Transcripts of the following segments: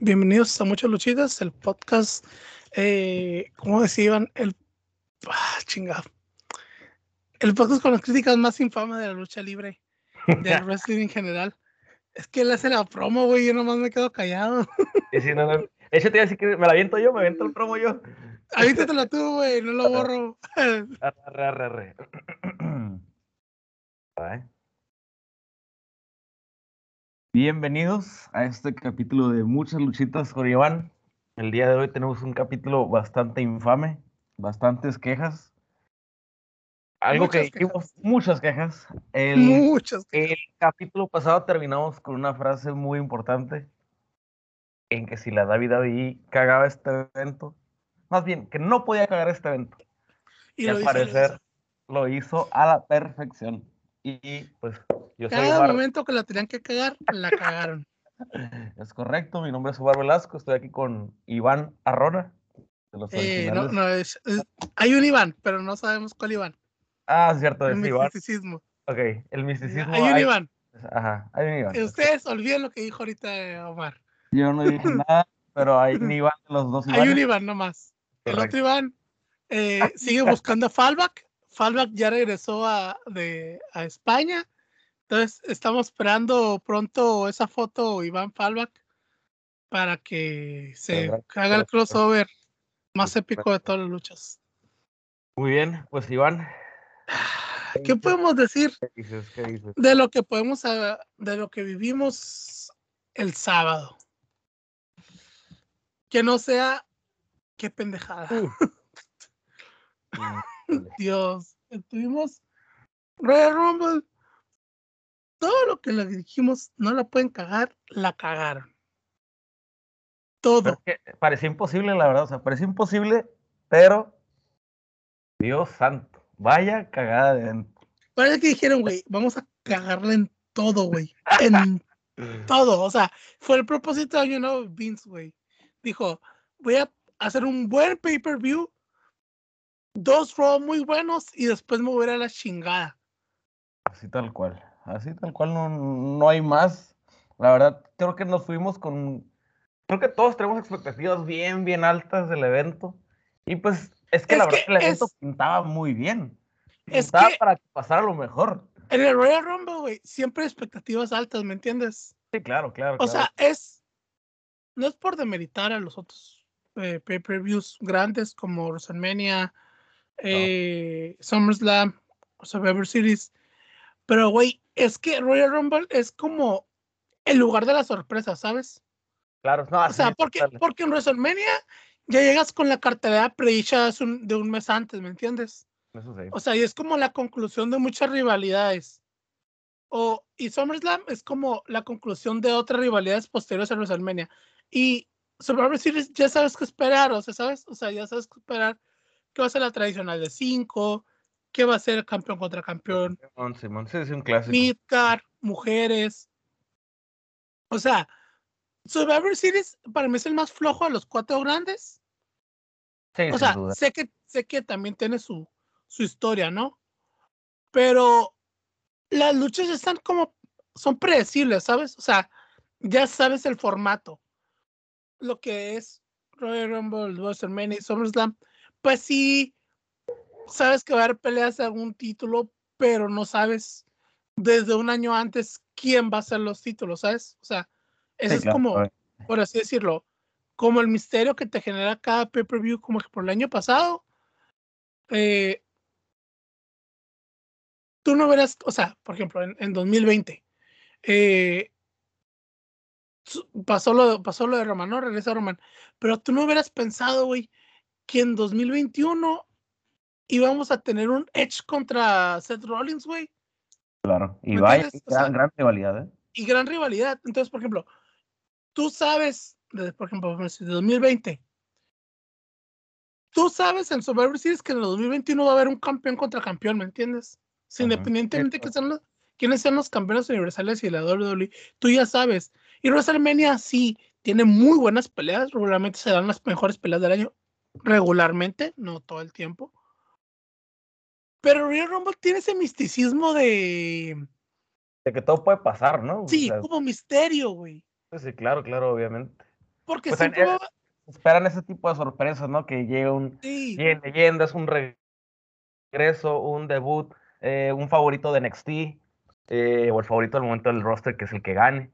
Bienvenidos a Muchas Luchitas, el podcast, eh, ¿cómo decían? El, ah, chingado. El podcast con las críticas más infames de la lucha libre, del wrestling en general. Es que él hace la promo, güey, yo nomás me quedo callado. Y si no, no, eso te iba a decir que me la aviento yo, me aviento el promo yo. Avítatela tú, güey, no lo borro. Arre, arre, arre. Bienvenidos a este capítulo de Muchas Luchitas con Iván. El día de hoy tenemos un capítulo bastante infame, bastantes quejas. Algo Muchas que dijimos, muchas quejas. El, Muchas. el capítulo pasado terminamos con una frase muy importante en que si la David David cagaba este evento, más bien que no podía cagar este evento, Y y al parecer hizo. lo hizo a la perfección. Y pues yo soy Cada Bar- momento que la tenían que cagar, la cagaron. Es correcto, mi nombre es Ubar Velasco, estoy aquí con Iván Arrona. De los Eh, no, no, es, es- hay un Iván, pero no sabemos cuál Iván. Ah, cierto, El es Iván. misticismo. Ok, el misticismo. Hay un hay- Iván. Ajá, hay un Iván. Ustedes olviden lo que dijo ahorita eh, Omar. Yo no dije nada, pero hay un Iván de los dos Hay un Ivanes. Iván nomás. El Correcto. otro Iván eh, sigue buscando a Fallback. Fallback ya regresó a, de, a España. Entonces estamos esperando pronto esa foto Iván Fallback para que se haga el crossover más épico de todas las luchas. Muy bien, pues Iván. ¿Qué podemos decir ¿Qué dices? ¿Qué dices? de lo que podemos ah, de lo que vivimos el sábado? Que no sea qué pendejada. Dios, tuvimos Royal Rumble. Todo lo que le dijimos no la pueden cagar, la cagaron. Todo. Que parecía imposible, la verdad. O sea, parecía imposible, pero. Dios santo. Vaya cagada de. Parece que dijeron, güey, vamos a cagarle en todo, güey. En todo. O sea, fue el propósito de nuevo de Vince, güey. Dijo, voy a hacer un buen pay-per-view, dos Raw muy buenos y después me voy a ir a la chingada. Así tal cual. Así tal cual no, no hay más. La verdad, creo que nos fuimos con. Creo que todos tenemos expectativas bien, bien altas del evento. Y pues es que Es la verdad que el evento es- pintaba muy bien. Es Pintaba que- para que pasara lo mejor. En el Royal Rumble, güey, siempre hay expectativas altas, ¿me entiendes? Sí, claro, claro. O claro. sea, es. No es por demeritar a los otros eh, pay-per-views grandes como WrestleMania, eh, SummerSlam, Survivor Series. Pero, güey, es que Royal Rumble es como el lugar de la sorpresa, ¿sabes? claro, no, O sea, porque, porque en WrestleMania ya llegas con la cartelera predicha de un, mes antes, ¿me entiendes? Eso sí. O sea, y es como la conclusión de muchas rivalidades. O, y SummerSlam es como la conclusión de otras rivalidades posteriores a WrestleMania. Y Survivor Series ya sabes qué esperar, o sea, ¿sabes? O sea, ya sabes qué esperar. ¿Qué va a ser la tradicional de 5? ¿Qué va a ser campeón contra campeón? Simón, sí, es un clásico. Midcard, mujeres. O sea, Survivor Series para mí es el más flojo de los cuatro grandes. Sí, O sea, duda. sé que, sé que también tiene su, su historia, ¿no? Pero las luchas están como, son predecibles, ¿sabes? O sea, ya sabes el formato. Lo que es Royal Rumble, WrestleMania y SummerSlam, pues sí, sabes que va a haber peleas de algún título, pero no sabes desde un año antes quién va a ser los títulos, ¿sabes? O sea, eso Sí, es claro, como, por así decirlo, como el misterio que te genera cada pay-per-view, como que por el año pasado, eh, tú no verás, o sea, por ejemplo, en, en 2020, eh, pasó, lo, pasó lo de Roman, ¿no? Regresa Roman, pero tú no hubieras pensado, güey, que en 2021 íbamos a tener un Edge contra Seth Rollins, güey, Claro. Y ¿me vaya? O sea, gran, gran rivalidad, ¿eh? y gran rivalidad. Entonces, por ejemplo, tú sabes, por ejemplo, de 2020, tú sabes en Survivor Series que en el 2021 va a haber un campeón contra campeón, ¿me entiendes? Independientemente que sean los, quiénes sean los campeones universales y la WWE, tú ya sabes. Y WrestleMania sí tiene muy buenas peleas, regularmente se dan las mejores peleas del año, regularmente, no todo el tiempo. Pero Royal Rumble tiene ese misticismo de, De que todo puede pasar, ¿no? O sí, sea, como misterio, güey. sí, claro, claro, obviamente. Porque Pues, siempre va- Esperan ese tipo de sorpresas, ¿no? Que llegue un sí, leyendas, un regreso, un debut, eh, un favorito de NXT, eh, o el favorito del momento del roster, que es el que gane.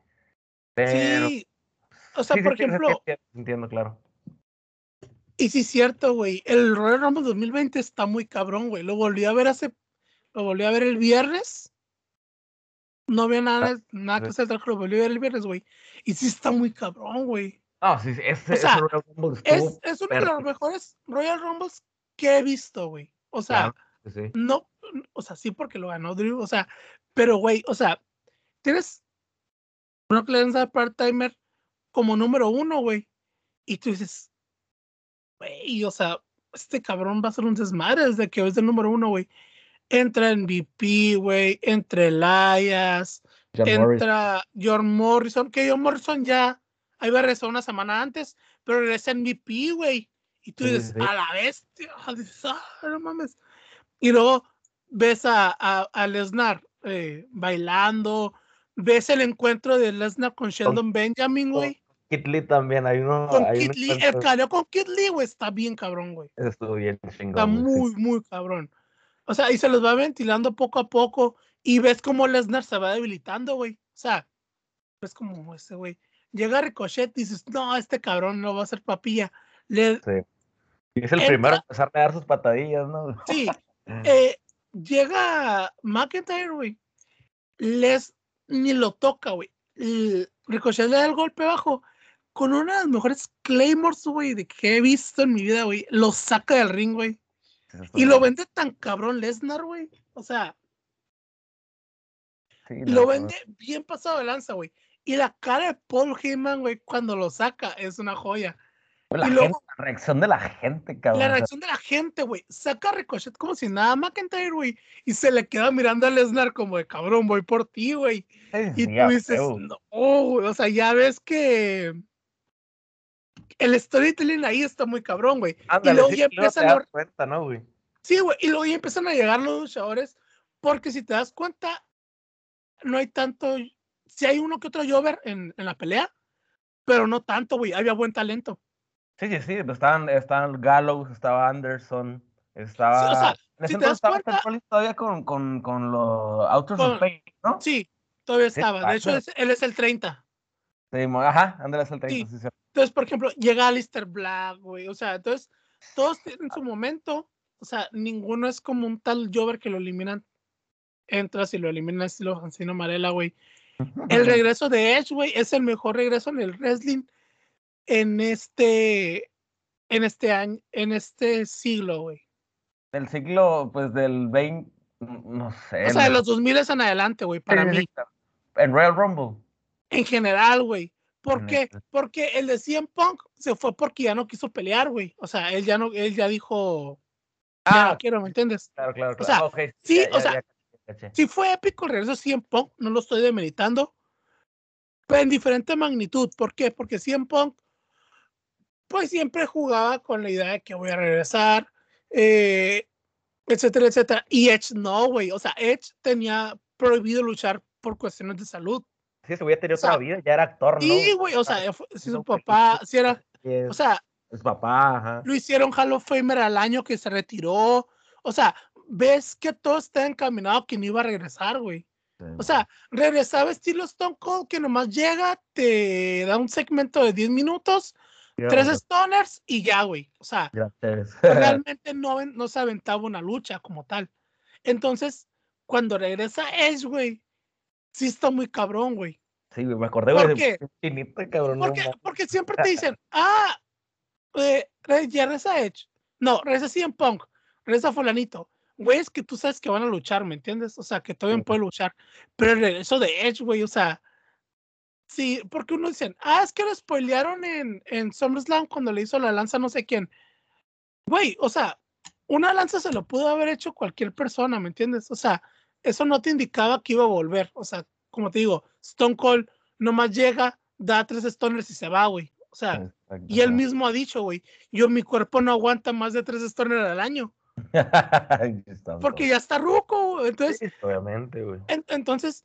Pero, sí. O sea, sí, por sí, ejemplo, entiendo, claro. Y sí es cierto, güey, el Royal Rumble 2020 está muy cabrón, güey. Lo volví a ver hace, lo volví a ver el viernes. No había nada, nada que hacer, lo volví a ver el viernes, güey. Y sí está muy cabrón, güey. No, sí, sí, ese, O sea, ese Royal Rumble Es, es uno de los mejores Royal Rumbles que he visto, güey. O sea, sí. no, o sea, sí porque lo ganó Drew, o sea, pero güey, o sea, tienes Brock Lesnar part-timer como número uno, güey, y tú dices, güey, o sea, este cabrón va a ser un desmadre desde que es el número uno, güey. Entra en VP, güey, entre Elias, John Morris. entra John Morrison, que John Morrison ya había regresado una semana antes, pero regresa en VP, güey. Y tú dices, sí. a la bestia, dices, ah, no mames. Y luego ves a, a, a Lesnar eh, bailando, ves el encuentro de Lesnar con Sheldon Benjamin, güey. Kid Lee también, hay uno. Con hay Lee, el careo con Kid Lee, güey, está bien cabrón, güey. Estuvo bien Está chingón. sí. muy, muy cabrón. O sea, y se los va ventilando poco a poco. Y ves cómo Lesnar se va debilitando, güey. O sea, ves como ese güey. Llega Ricochet y dices, no, este cabrón no va a ser papilla. Le, Sí. Y es el Entra- primero en empezar a dar sus patadillas, ¿no? sí, eh, llega McIntyre, güey. Les ni lo toca, güey. Ricochet le da el golpe bajo con una de las mejores Claymores, güey, de que he visto en mi vida, güey. Lo saca del ring, güey. Y lo vende tan cabrón Lesnar, güey. O sea, Sí, lo no, vende bien pasado de lanza, güey. Y la cara de Paul Heyman, güey, cuando lo saca, es una joya. La, y luego- gente, la reacción de la gente, cabrón. La reacción de la gente, güey. Saca a Ricochet como si nada McIntyre, güey. Y se le queda mirando a Lesnar como de cabrón, voy por ti, güey. sí, Y sí, tú dices, huevo. no, güey. O sea, ya ves que el storytelling ahí está muy cabrón, güey. Y luego sí, ya empiezan los- cuenta, ¿no, güey? Sí, güey. Y luego ya empiezan a llegar los luchadores. Porque si te das cuenta, no hay tanto. Si hay uno que otro Jover en, en la pelea, pero no tanto, güey. Había buen talento. Sí, sí, sí, pues estaban, estaban Gallows, estaba Anderson, estaba... sea, en ese si te das estaba cuenta- todavía con, con, con los Autos of Pain, ¿no? Sí, todavía Sí, estaba. De hecho, él es el 30. Sí, ajá, Andrés el 30, Sí. sí, sí. Entonces, por ejemplo, llega Alistair Black, güey. O sea, entonces, todos tienen su momento. O sea, ninguno es como un tal Jover que lo eliminan. Entras y lo eliminan estilo Ancino Marela, güey. El regreso de Edge, güey, es el mejor regreso en el wrestling en este, en este año, en este siglo, güey. Del siglo, pues, del 20, no sé. O sea, de el- los 2000 en adelante, güey, para mí. En Royal Rumble. En general, güey. ¿Por qué? este. Porque el de CM Punk se fue porque ya no quiso pelear, güey. O sea, él ya no, él ya dijo, ya Ah, no quiero, ¿me entiendes? claro, claro, claro. sea, ok, sí, ya, o ya, sea, ya caché. Sí fue épico el regreso de CM Punk, no lo estoy demeritando, pero en diferente magnitud. ¿Por qué? Porque CM Punk, pues siempre jugaba con la idea de que voy a regresar, eh, etcétera, etcétera. Y Edge no, güey. O sea, Edge tenía prohibido luchar por cuestiones de salud. Sí, se hubiera tenido o sea, otra vida, ya era actor, ¿no? Sí, güey, o sea, si su papá, si era, o sea, es papá, ajá. lo hicieron Hall of Famer al año que se retiró. O sea, ves que todo está encaminado que no iba a regresar, güey. O sea, regresaba estilo Stone Cold que nomás llega, te da un segmento de 10 minutos, tres stoners y ya, güey. O sea, Gracias. realmente no, no se aventaba una lucha como tal. Entonces, cuando regresa Edge, güey, sí está muy cabrón, güey. Sí, me acordé, ¿Por qué? cabrón. Porque, mames. porque siempre te dicen, ah, eh, ya regresa Edge. No, regresa CM Punk, regresa Fulanito. Güey, es que tú sabes que van a luchar, ¿me entiendes? O sea, que todavía Sí. puede luchar. Pero el regreso de Edge, güey, o sea, sí, porque uno dicen, ah, es que lo spoilearon en, en SummerSlam cuando le hizo la lanza no sé quién. Güey, o sea, una lanza se lo pudo haber hecho cualquier persona, ¿me entiendes? O sea, eso no te indicaba que iba a volver. O sea, como te digo, Stone Cold nomás llega, da tres stoners y se va, güey. O sea, y él mismo ha dicho, güey, yo mi cuerpo no aguanta más de tres stoners al año, porque ya está ruco, güey. Entonces, Sí, obviamente, güey. en- entonces,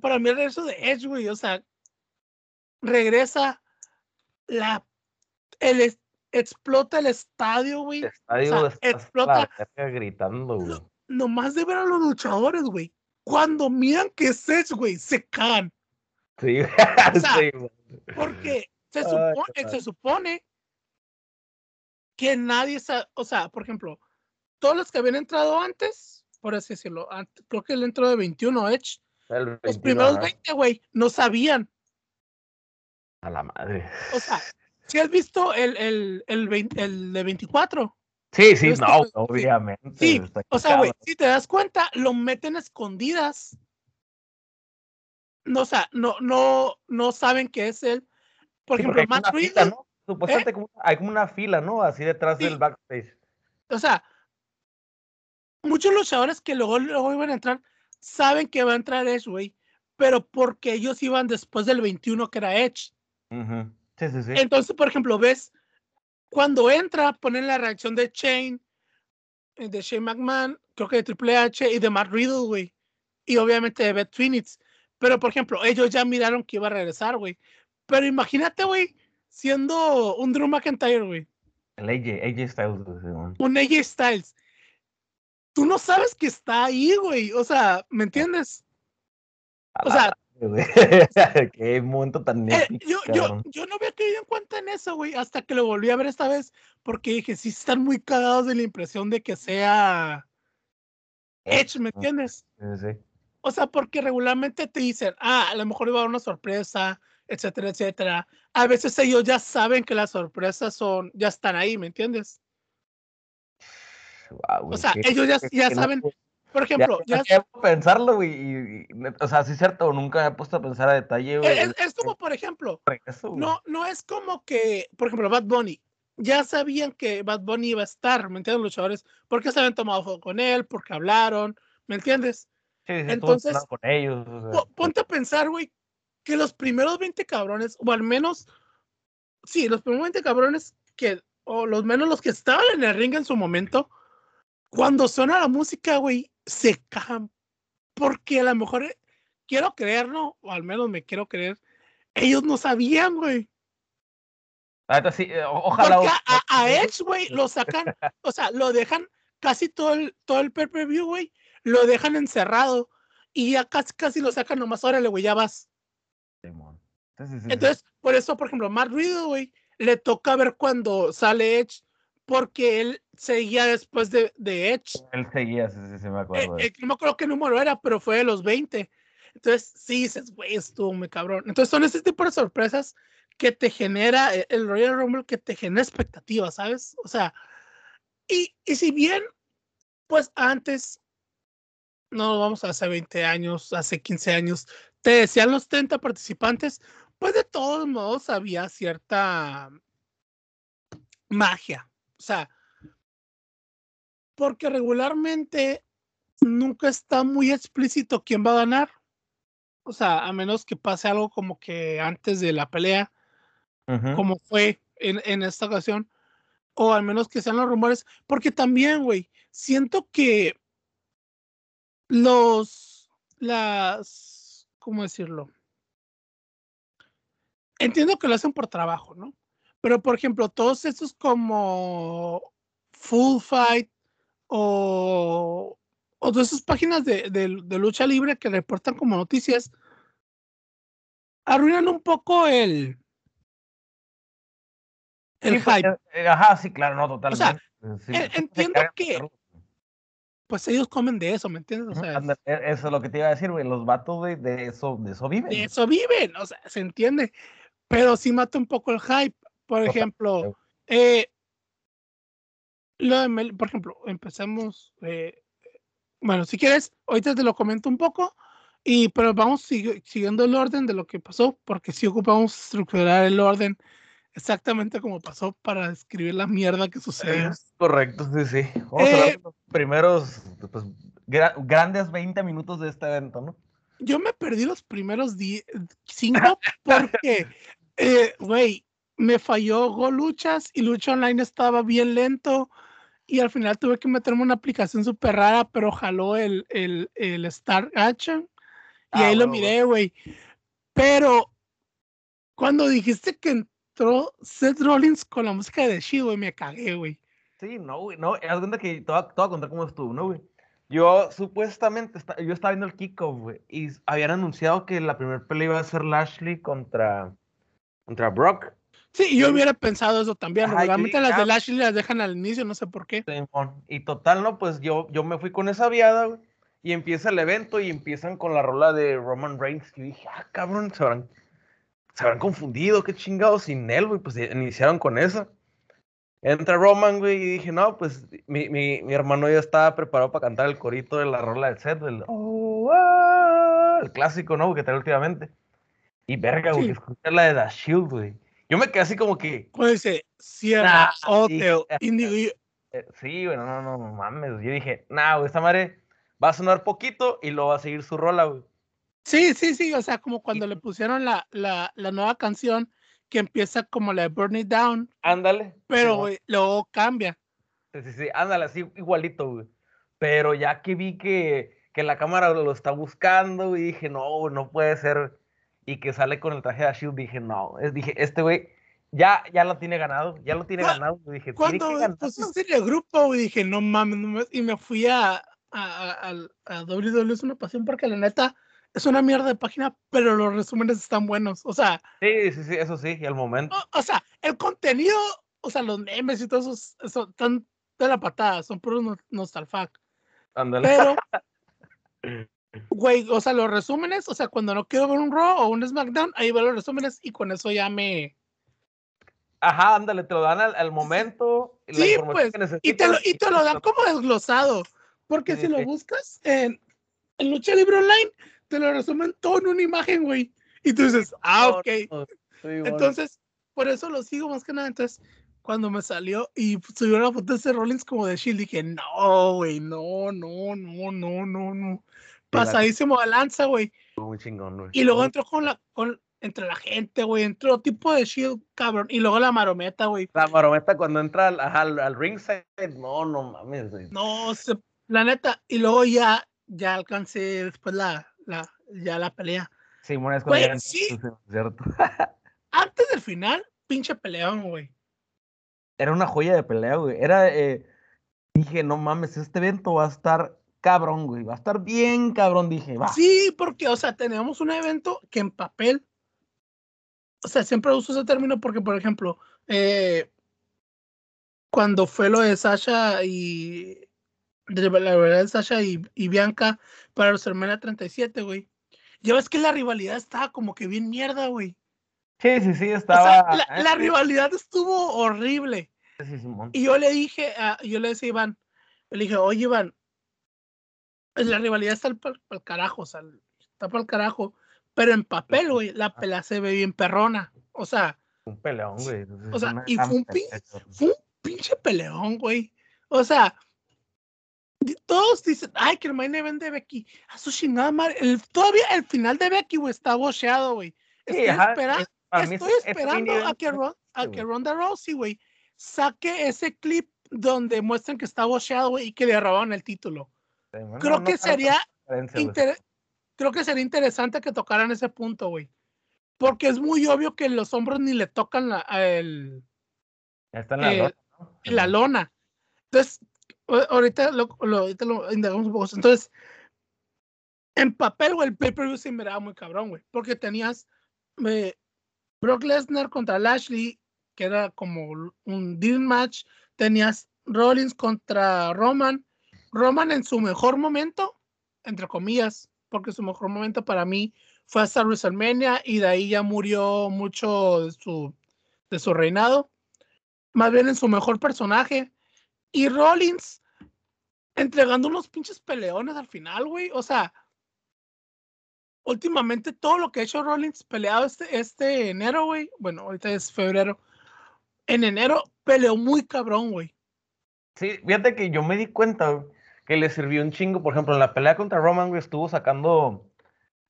para mí el regreso de Edge, güey, o sea, regresa la, el, explota el estadio, güey. El estadio sea, está explota- gritando, güey. Nomás de ver a los luchadores, güey. Cuando miran que es Edge, güey, se cagan. Sí, sea, sí. Porque se, Ay, supone que nadie sabe, o sea, por ejemplo, todos los que habían entrado antes, por así decirlo, creo que él entró de 21 Edge, El los 21, primeros ajá. 20, güey, no sabían. A la madre. O sea, si has visto el, el, el, 20 el de 24, Sí, sí, no, obviamente. Sí, o sea, güey, si te das cuenta, lo meten a escondidas. No, o sea, no, no, no saben que es él. Por Sí, ejemplo, Matt Riddle, ¿no? Supuestamente como- hay como una fila, ¿no? Así detrás Sí. del backstage. o sea, muchos luchadores que luego, luego iban a entrar saben que va a entrar Edge, güey, pero porque ellos iban después del 21 que era Edge. Ujú. Sí, sí, sí. Entonces, por ejemplo, ves, cuando entra, ponen la reacción de Shane, eh, de Shane McMahon, creo que de Triple H y de Matt Riddle, güey. Y obviamente de Beth Phoenix. Pero, por ejemplo, ellos ya miraron que iba a regresar, güey. Pero imagínate, güey, siendo un Drew McIntyre, güey. El AJ, AJ Styles, güey. Un AJ Styles. Tú no sabes que está ahí, güey. O sea, ¿me entiendes? O sea, güey. Qué momento tan Eh, épico, yo, yo, yo no había caído en cuenta en eso, güey, hasta que lo volví a ver esta vez, porque dije, sí están muy cagados de la impresión de que sea Edge, ¿me entiendes? Sí, sí. O sea, porque regularmente te dicen, ah, a lo mejor iba a haber una sorpresa, etcétera, etcétera. A veces ellos ya saben que las sorpresas son, ya están ahí, ¿me entiendes? O sea, ellos ya, ya saben. Por ejemplo, ya ya, pensarlo, güey. Y, o sea, sí es cierto, nunca me he puesto a pensar a detalle, güey. es, es como, por ejemplo, no, no es como que, por ejemplo, Bad Bunny, ya sabían que Bad Bunny iba a estar, ¿me entiendes? Luchadores, porque se habían tomado foto con él, porque hablaron, ¿me entiendes? Sí, sí, entonces, con ellos. o sea, Po- ponte a pensar, güey, que los primeros 20 cabrones, o al menos, sí, los primeros 20 cabrones que, o los menos los que estaban en el ring en su momento, cuando suena la música, güey, se cagan. Porque a lo mejor, eh, quiero creer, ¿no? O al menos me quiero creer, ellos no sabían, güey. sí, eh, ojalá. Porque a, Edge, güey, lo sacan, o sea, lo dejan casi todo el, todo el pay-per-view, güey, lo dejan encerrado y ya casi, casi lo sacan nomás, órale, güey, ya vas. Entonces, por eso, por ejemplo, Matt Riddle, güey, le toca ver cuando sale Edge, porque él seguía después de, de Edge. Él seguía, sí, sí, sí, me Eh, acuerdo. eh, no me acuerdo qué número era, pero fue de los 20. Entonces, sí dices, güey, estuvo muy cabrón. Entonces, son ese tipo de sorpresas que te genera eh, el Royal Rumble, que te genera expectativas, ¿sabes? O sea, y, y si bien, pues antes, no vamos a hace 20 años, hace 15 años, te decían los 30 participantes, pues de todos modos había cierta magia. O sea, porque regularmente nunca está muy explícito quién va a ganar. O sea, a menos que pase algo como que antes de la pelea, como fue en, en esta ocasión, o al menos que sean los rumores, porque también, güey, siento que los, las, ¿cómo decirlo? Entiendo que lo hacen por trabajo, ¿no? Pero, por ejemplo, todos estos como Full Fight o, o todas esas páginas de, de- de lucha libre que reportan como noticias, arruinan un poco el, el Sí, pues, hype. eh, eh, Ajá, sí, claro, no, totalmente. sea, Sí, en- sí, se entiendo que-. Pues ellos comen de eso, ¿me entiendes? O sea, e- eso es lo que te iba a decir, güey. Los vatos, güey, de eso, de eso viven. de eso viven, o sea, se entiende. Pero sí mata un poco el hype. Por ejemplo, eh, lo de Mel- por ejemplo, empecemos. eh, bueno, si quieres, ahorita te lo comento un poco. Y, pero vamos sigue- siguiendo el orden de lo que pasó, porque sí ocupamos estructurar el orden exactamente como pasó para describir la mierda que sucedió. Es correcto, sí, sí. Vamos a Eh, hablar de los primeros, pues, gra- grandes 20 minutos de este evento, ¿no? yo me perdí los primeros 10, 5 porque, eh, güey, me falló Go Luchas y Lucha Online estaba bien lento y al final tuve que meterme una aplicación súper rara, pero jaló el, el, el Star Action y Ah, ahí lo huevo, miré, güey. Pero cuando dijiste que entró Seth Rollins con la música de Shield, güey, me cagué, güey. Sí, no, güey, no, es cuenta que te voy, a, te voy a contar cómo estuvo, ¿no, güey? Yo supuestamente, esta- yo estaba viendo el kickoff, güey, y habían anunciado que la primera pelea iba a ser Lashley contra, contra Brock. Sí, yo hubiera pensado eso también. Dije, las de ah, Lashley las dejan al inicio, no sé por qué. Y total, ¿no? Pues yo, yo me fui con esa viada, güey. Y empieza el evento y empiezan con la rola de Roman Reigns. Y dije, ah, cabrón, se habrán, se habrán confundido, qué chingados sin él, güey. Pues iniciaron con esa. Entra Roman, güey, y dije, no, pues mi, mi, mi hermano ya estaba preparado para cantar el corito de la rola del set, del oh, ah, el clásico, ¿no? Que trae últimamente. Y verga, güey, Sí. escuché la de The Shield, güey. Yo me quedé así como que, Pues dice, Sierra, Ah, Hotel, sí. Indigo. y- Eh, sí, güey, no, no, no, mames. Yo dije, nah, güey, esta madre va a sonar poquito y luego va a seguir su rola, güey. Sí, sí, sí, o sea, como cuando le pusieron la, la, la nueva canción que empieza como la de Burn It Down, Ándale. pero güey, luego cambia. Sí, sí, sí, ándale, así igualito, güey. Pero ya que vi que, que la cámara lo está buscando, y dije, no, no puede ser. Y que sale con el traje de Shield, dije, no, es- dije, este güey ya, ya lo tiene ganado, ya lo tiene ganado. Dije, Cuando pusiste en el grupo, dije, no mames, no mames", y me fui a, a, a, a WWE es una pasión porque la neta es una mierda de página, pero los resúmenes están buenos. O sea, Sí, sí, sí, eso sí, y al momento. o, o sea, el contenido, o sea, los memes y todo eso, es- eso están de la patada, son puros no- nostalfac. Ándale. Pero, güey, o sea, los resúmenes, o sea, cuando no quiero ver un Raw o un SmackDown, ahí veo los resúmenes y con eso ya me. Ajá, ándale, te lo dan al, al momento. la Sí, información pues, que y te, lo, y te lo dan como desglosado. Porque Sí, si lo sí. buscas en, en Lucha Libre Online, te lo resumen todo en una imagen, güey. Y tú dices, ah, ok. no. Entonces, por eso lo sigo más que nada. Entonces, cuando me salió y subió la foto de ese Rollins como de Shield, dije, no, güey, no, no, no, no, no, no. La- Pasadísimo de lanza, güey. muy chingón, güey. Y luego entró con la, con, entre la gente, güey, entró tipo de Shield, cabrón. Y luego la marometa, güey. La marometa cuando entra al, al, al ringside, no, no mames, güey. No, se- la neta. Y luego ya, ya alcancé después la, la, ya la pelea. Simón es Güey, cuando ya sí. es cierto. Antes del final, pinche peleón, güey. Era una joya de pelea, güey. Era, eh, dije, no mames, este evento va a estar cabrón, güey. Va a estar bien cabrón, dije, va. Sí, porque, o sea, tenemos un evento que en papel, o sea, siempre uso ese término porque, por ejemplo, eh, cuando fue lo de Sasha y de la verdad de Sasha y, y Bianca para WrestleMania 37, güey. Ya ves que la rivalidad estaba como que bien mierda, güey. Sí, sí, sí, O sea, estaba. la, eh, la rivalidad estuvo horrible. sí, Simón. Y yo le dije, a- yo le decía a Iván, le dije, oye Iván, la rivalidad está para el carajo, o sea, está para el carajo, pero en papel, güey, la pelea se ve bien perrona. O sea, Un peleón, güey. o sea, y fue un pin- fue un pinche peleón, güey. O sea, todos dicen, ay, que el main event de Becky, a su chingada madre. El, todavía el final de Becky, güey, está bocheado, güey. Sí, Estoy, espera- es- mí estoy esperando a que, Ron- a sí, que. Ronda Rousey, güey, saque ese clip donde muestran que está bocheado, güey, y que le robaron el título. Creo no, que sería. Inter- creo que sería interesante que tocaran ese punto, güey. Porque es muy obvio que los hombros ni le tocan la, el, Está en la lona, ¿no? en la Simón. lona. Entonces, a- ahorita lo, lo- ahorita lo indagamos un poco. Entonces, en papel, güey, el pay-per-view se miraba muy cabrón, güey. Porque tenías eh, Brock Lesnar contra Lashley, que era como un deal match. Tenías Rollins contra Roman. Roman en su mejor momento, entre comillas, porque su mejor momento para mí fue hasta WrestleMania y de ahí ya murió mucho de su, de su reinado. Más bien en su mejor personaje. Y Rollins entregando unos pinches peleones al final, güey. O sea, últimamente todo lo que ha hecho Rollins peleado este, este enero, güey. Bueno, ahorita es febrero. En enero peleó muy cabrón, güey. Sí, fíjate que yo me di cuenta güey, que le sirvió un chingo. Por ejemplo, en la pelea contra Roman, estuvo sacando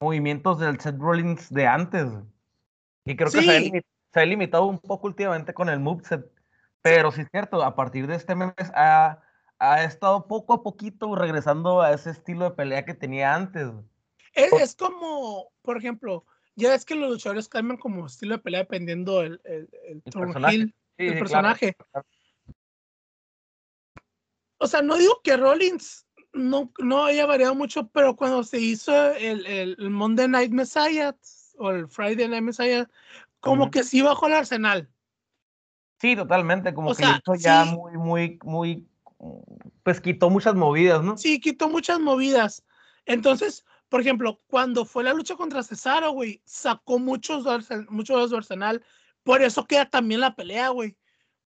movimientos del Seth Rollins de antes. Y creo que se ha, se limitado un poco últimamente con el moveset. Pero sí es cierto, a partir de este mes ha, ha estado poco a poquito regresando a ese estilo de pelea que tenía antes. Es, como, por ejemplo, ya es que los luchadores cambian como estilo de pelea dependiendo el, el, el, El turn personaje. Sí, el sí, claro. personaje. O sea, no digo que Rollins no, no haya variado mucho, pero cuando se hizo el, el, Monday Night Messiah o el Friday Night Messiah, como que sí bajó el arsenal. Sí, totalmente, como O que sea, hizo ya sí. muy, muy, muy, pues quitó muchas movidas, ¿no? Sí, quitó muchas movidas. Entonces, por ejemplo, cuando fue la lucha contra Cesaro, güey, sacó muchos, muchos de su arsenal. Por eso queda también la pelea, güey.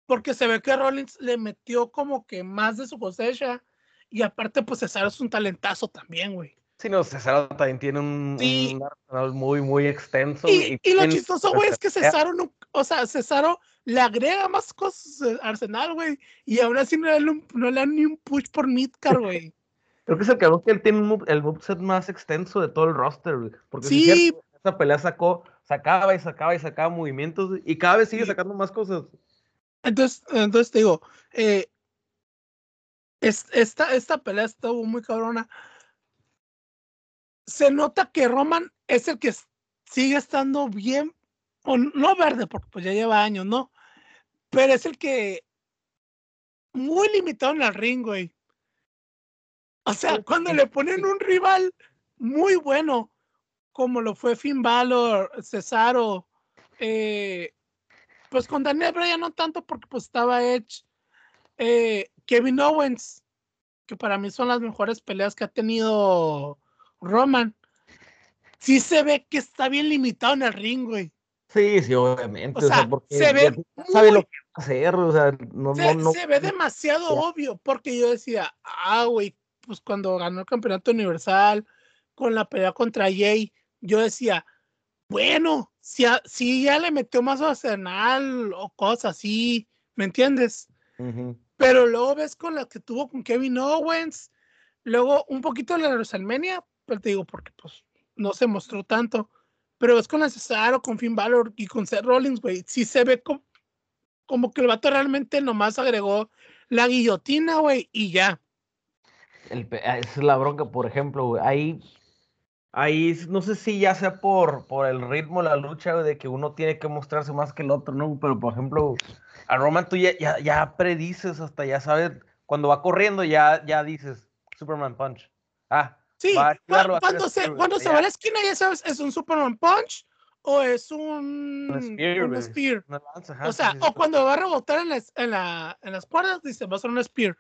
Porque se ve que Rollins le metió como que más de su cosecha. Y aparte, pues Cesaro es un talentazo también, güey. Sí, no, Cesaro también tiene un, Sí. un arsenal muy, muy extenso. Y, y lo chistoso, güey, es que. Cesaro no, o sea, Cesaro le agrega más cosas al Arsenal, güey. Y aún así no le, no le dan ni un push por Midcar, güey. Creo que es el cabrón que él tiene move- el moveset más extenso de todo el roster, güey. Porque sí, cierto, esa pelea sacó, sacaba y sacaba y sacaba movimientos y cada vez sigue Sí. sacando más cosas. Entonces, entonces te digo, eh, es- esta, esta pelea estuvo muy cabrona. Se nota que Roman es el que sigue estando bien, o no verde, porque pues ya lleva años, ¿no? Pero es el que muy limitado en el ring, güey. O sea, cuando le ponen un rival muy bueno, como lo fue Finn Balor, Cesaro, eh, pues con Daniel Bryan no tanto porque pues estaba Edge, eh, Kevin Owens, que para mí son las mejores peleas que ha tenido Roman. Sí se ve que está bien limitado en el ring, güey. Sí, sí, obviamente. O sea, porque se ve sabe lo muy- que hacer, o sea, no, se, no, no. se ve demasiado obvio, porque yo decía, ah, güey, pues cuando ganó el campeonato universal, con la pelea contra Jay, yo decía, bueno, si, a- si ya le metió más arsenal o cosas así, ¿me entiendes? Pero luego ves con la que tuvo con Kevin Owens, luego un poquito de la WrestleMania, pero te digo, porque pues no se mostró tanto, pero ves con la Cesaro, con Finn Balor y con Seth Rollins, güey, sí se ve como, como que el vato realmente nomás agregó la guillotina, güey, y ya. El ah, esa es la bronca, por ejemplo, güey. Ahí, ahí no sé si ya sea por, por el ritmo de la lucha, de que uno tiene que mostrarse más que el otro, ¿no? Pero, por ejemplo, a Roman tú ya, ya, ya predices, hasta ya sabes, cuando va corriendo ya, ya dices, Superman Punch. Ah, Sí, va a a cuando, se, cuando se va a la esquina ya sabes, es un Superman Punch o es un, Un spear, un lanza, O sí, sea, sí, o sí. cuando va a rebotar en las, en la, en las cuerdas, dice, va a ser un spear.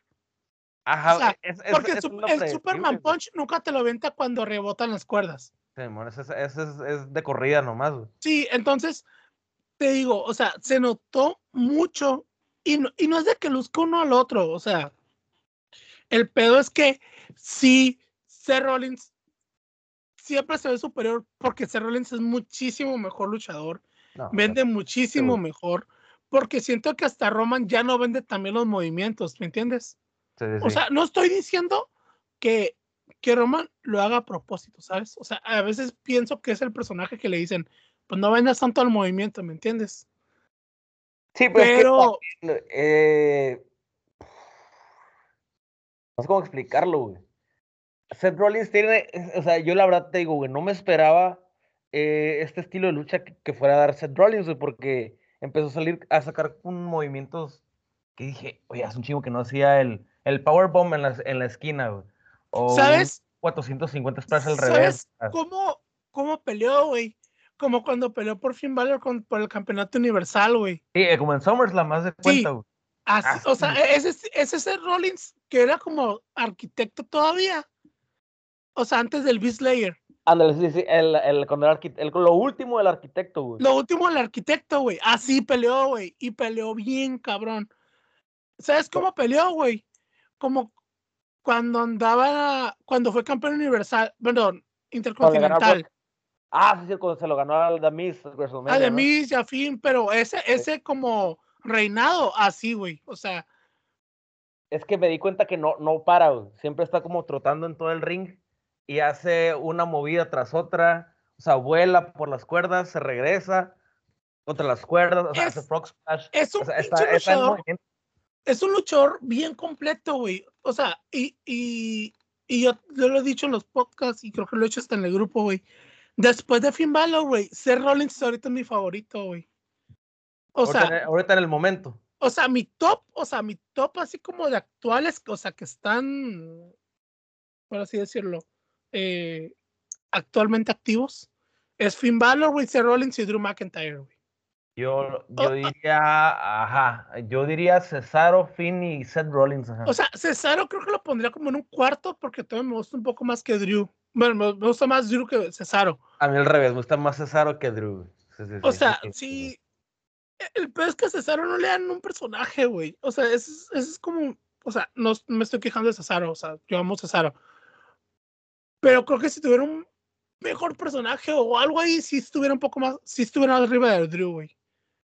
Ajá, o sea, es- es- Porque el, es Superman. Punch nunca te lo venta cuando rebotan las cuerdas. Simón, ese es, ese es, es de corrida nomás, güey. Sí, entonces te digo, o sea, se notó mucho y no, y no es de que luzca uno al otro, o sea, el pedo es que sí, Seth Rollins siempre se ve superior porque Seth Rollins es muchísimo mejor luchador, No, vende muchísimo mejor, porque siento que hasta Roman ya no vende también los movimientos, ¿me entiendes? Sí, sí, O sea, no estoy diciendo que, que Roman lo haga a propósito, ¿sabes? O sea, a veces pienso que es el personaje que le dicen, pues no vendas tanto al movimiento, ¿me entiendes? Sí, pero, es que también, eh, no sé cómo explicarlo, güey. Seth Rollins tiene, o sea, yo la verdad te digo, güey, no me esperaba eh, este estilo de lucha que, que fuera a dar Seth Rollins, güey, porque empezó a salir, a sacar con movimientos que dije, oye, hace un chingo que no hacía el, el powerbomb en la, en la esquina, güey. O ¿sabes? 450 splash al ¿Sabes revés. ah, cómo, cómo peleó, güey? Como cuando peleó por Finn Balor con- por el campeonato universal, güey. Sí, eh, como en SummerSlam, más de cuenta, güey. Así, o sea, ese, es- ese es el Rollins que era como arquitecto todavía. O sea, antes del Beast Slayer. Ándale, sí, sí, el, el, con el el- con lo último del arquitecto, güey. Lo último, el arquitecto, güey. Así peleó, güey. Y peleó bien, cabrón. ¿Sabes cómo peleó, güey? Como cuando andaba, cuando fue campeón universal, perdón, intercontinental. Ah, sí, cuando se lo ganó al The Miz, A de ¿no? mí, ya fin, pero ese, ese como reinado, así, güey. O sea, Es que me di cuenta que no, no para, güey. Siempre está como trotando en todo el ring y hace una movida tras otra. O sea, vuela por las cuerdas, se regresa contra las cuerdas, o sea, Es- hace frog splash. es un O sea, está, pinche está en luchador. movimiento. Es un luchador bien completo, güey. O sea, y, y, y yo, yo lo he dicho en los podcasts y creo que lo he hecho hasta en el grupo, güey. Después de Finn Balor, güey, Seth Rollins ahorita es mi favorito, güey. O ahorita, sea, en- ahorita en el momento. o sea, mi top, o sea, mi top así como de actuales, o sea, que están, por así decirlo, eh, actualmente activos, es Finn Balor, güey, Seth Rollins y Drew McIntyre, güey. Yo, yo diría, ajá, yo diría Cesaro, Finn y Seth Rollins. Ajá. O sea, Cesaro creo que lo pondría como en un cuarto porque todavía me gusta un poco más que Drew. Bueno, me, me gusta más Drew que Cesaro. a mí al revés, me gusta más Cesaro que Drew. güey. Sí, sí, O sí, sea, sí. El peor es que a Cesaro no le dan un personaje, güey. O sea, eso es, eso es como. O sea, no me estoy quejando de Cesaro. O sea, yo amo a Cesaro. Pero creo que si tuviera un mejor personaje o algo ahí, sí estuviera un poco más. Sí estuviera arriba de Drew, güey.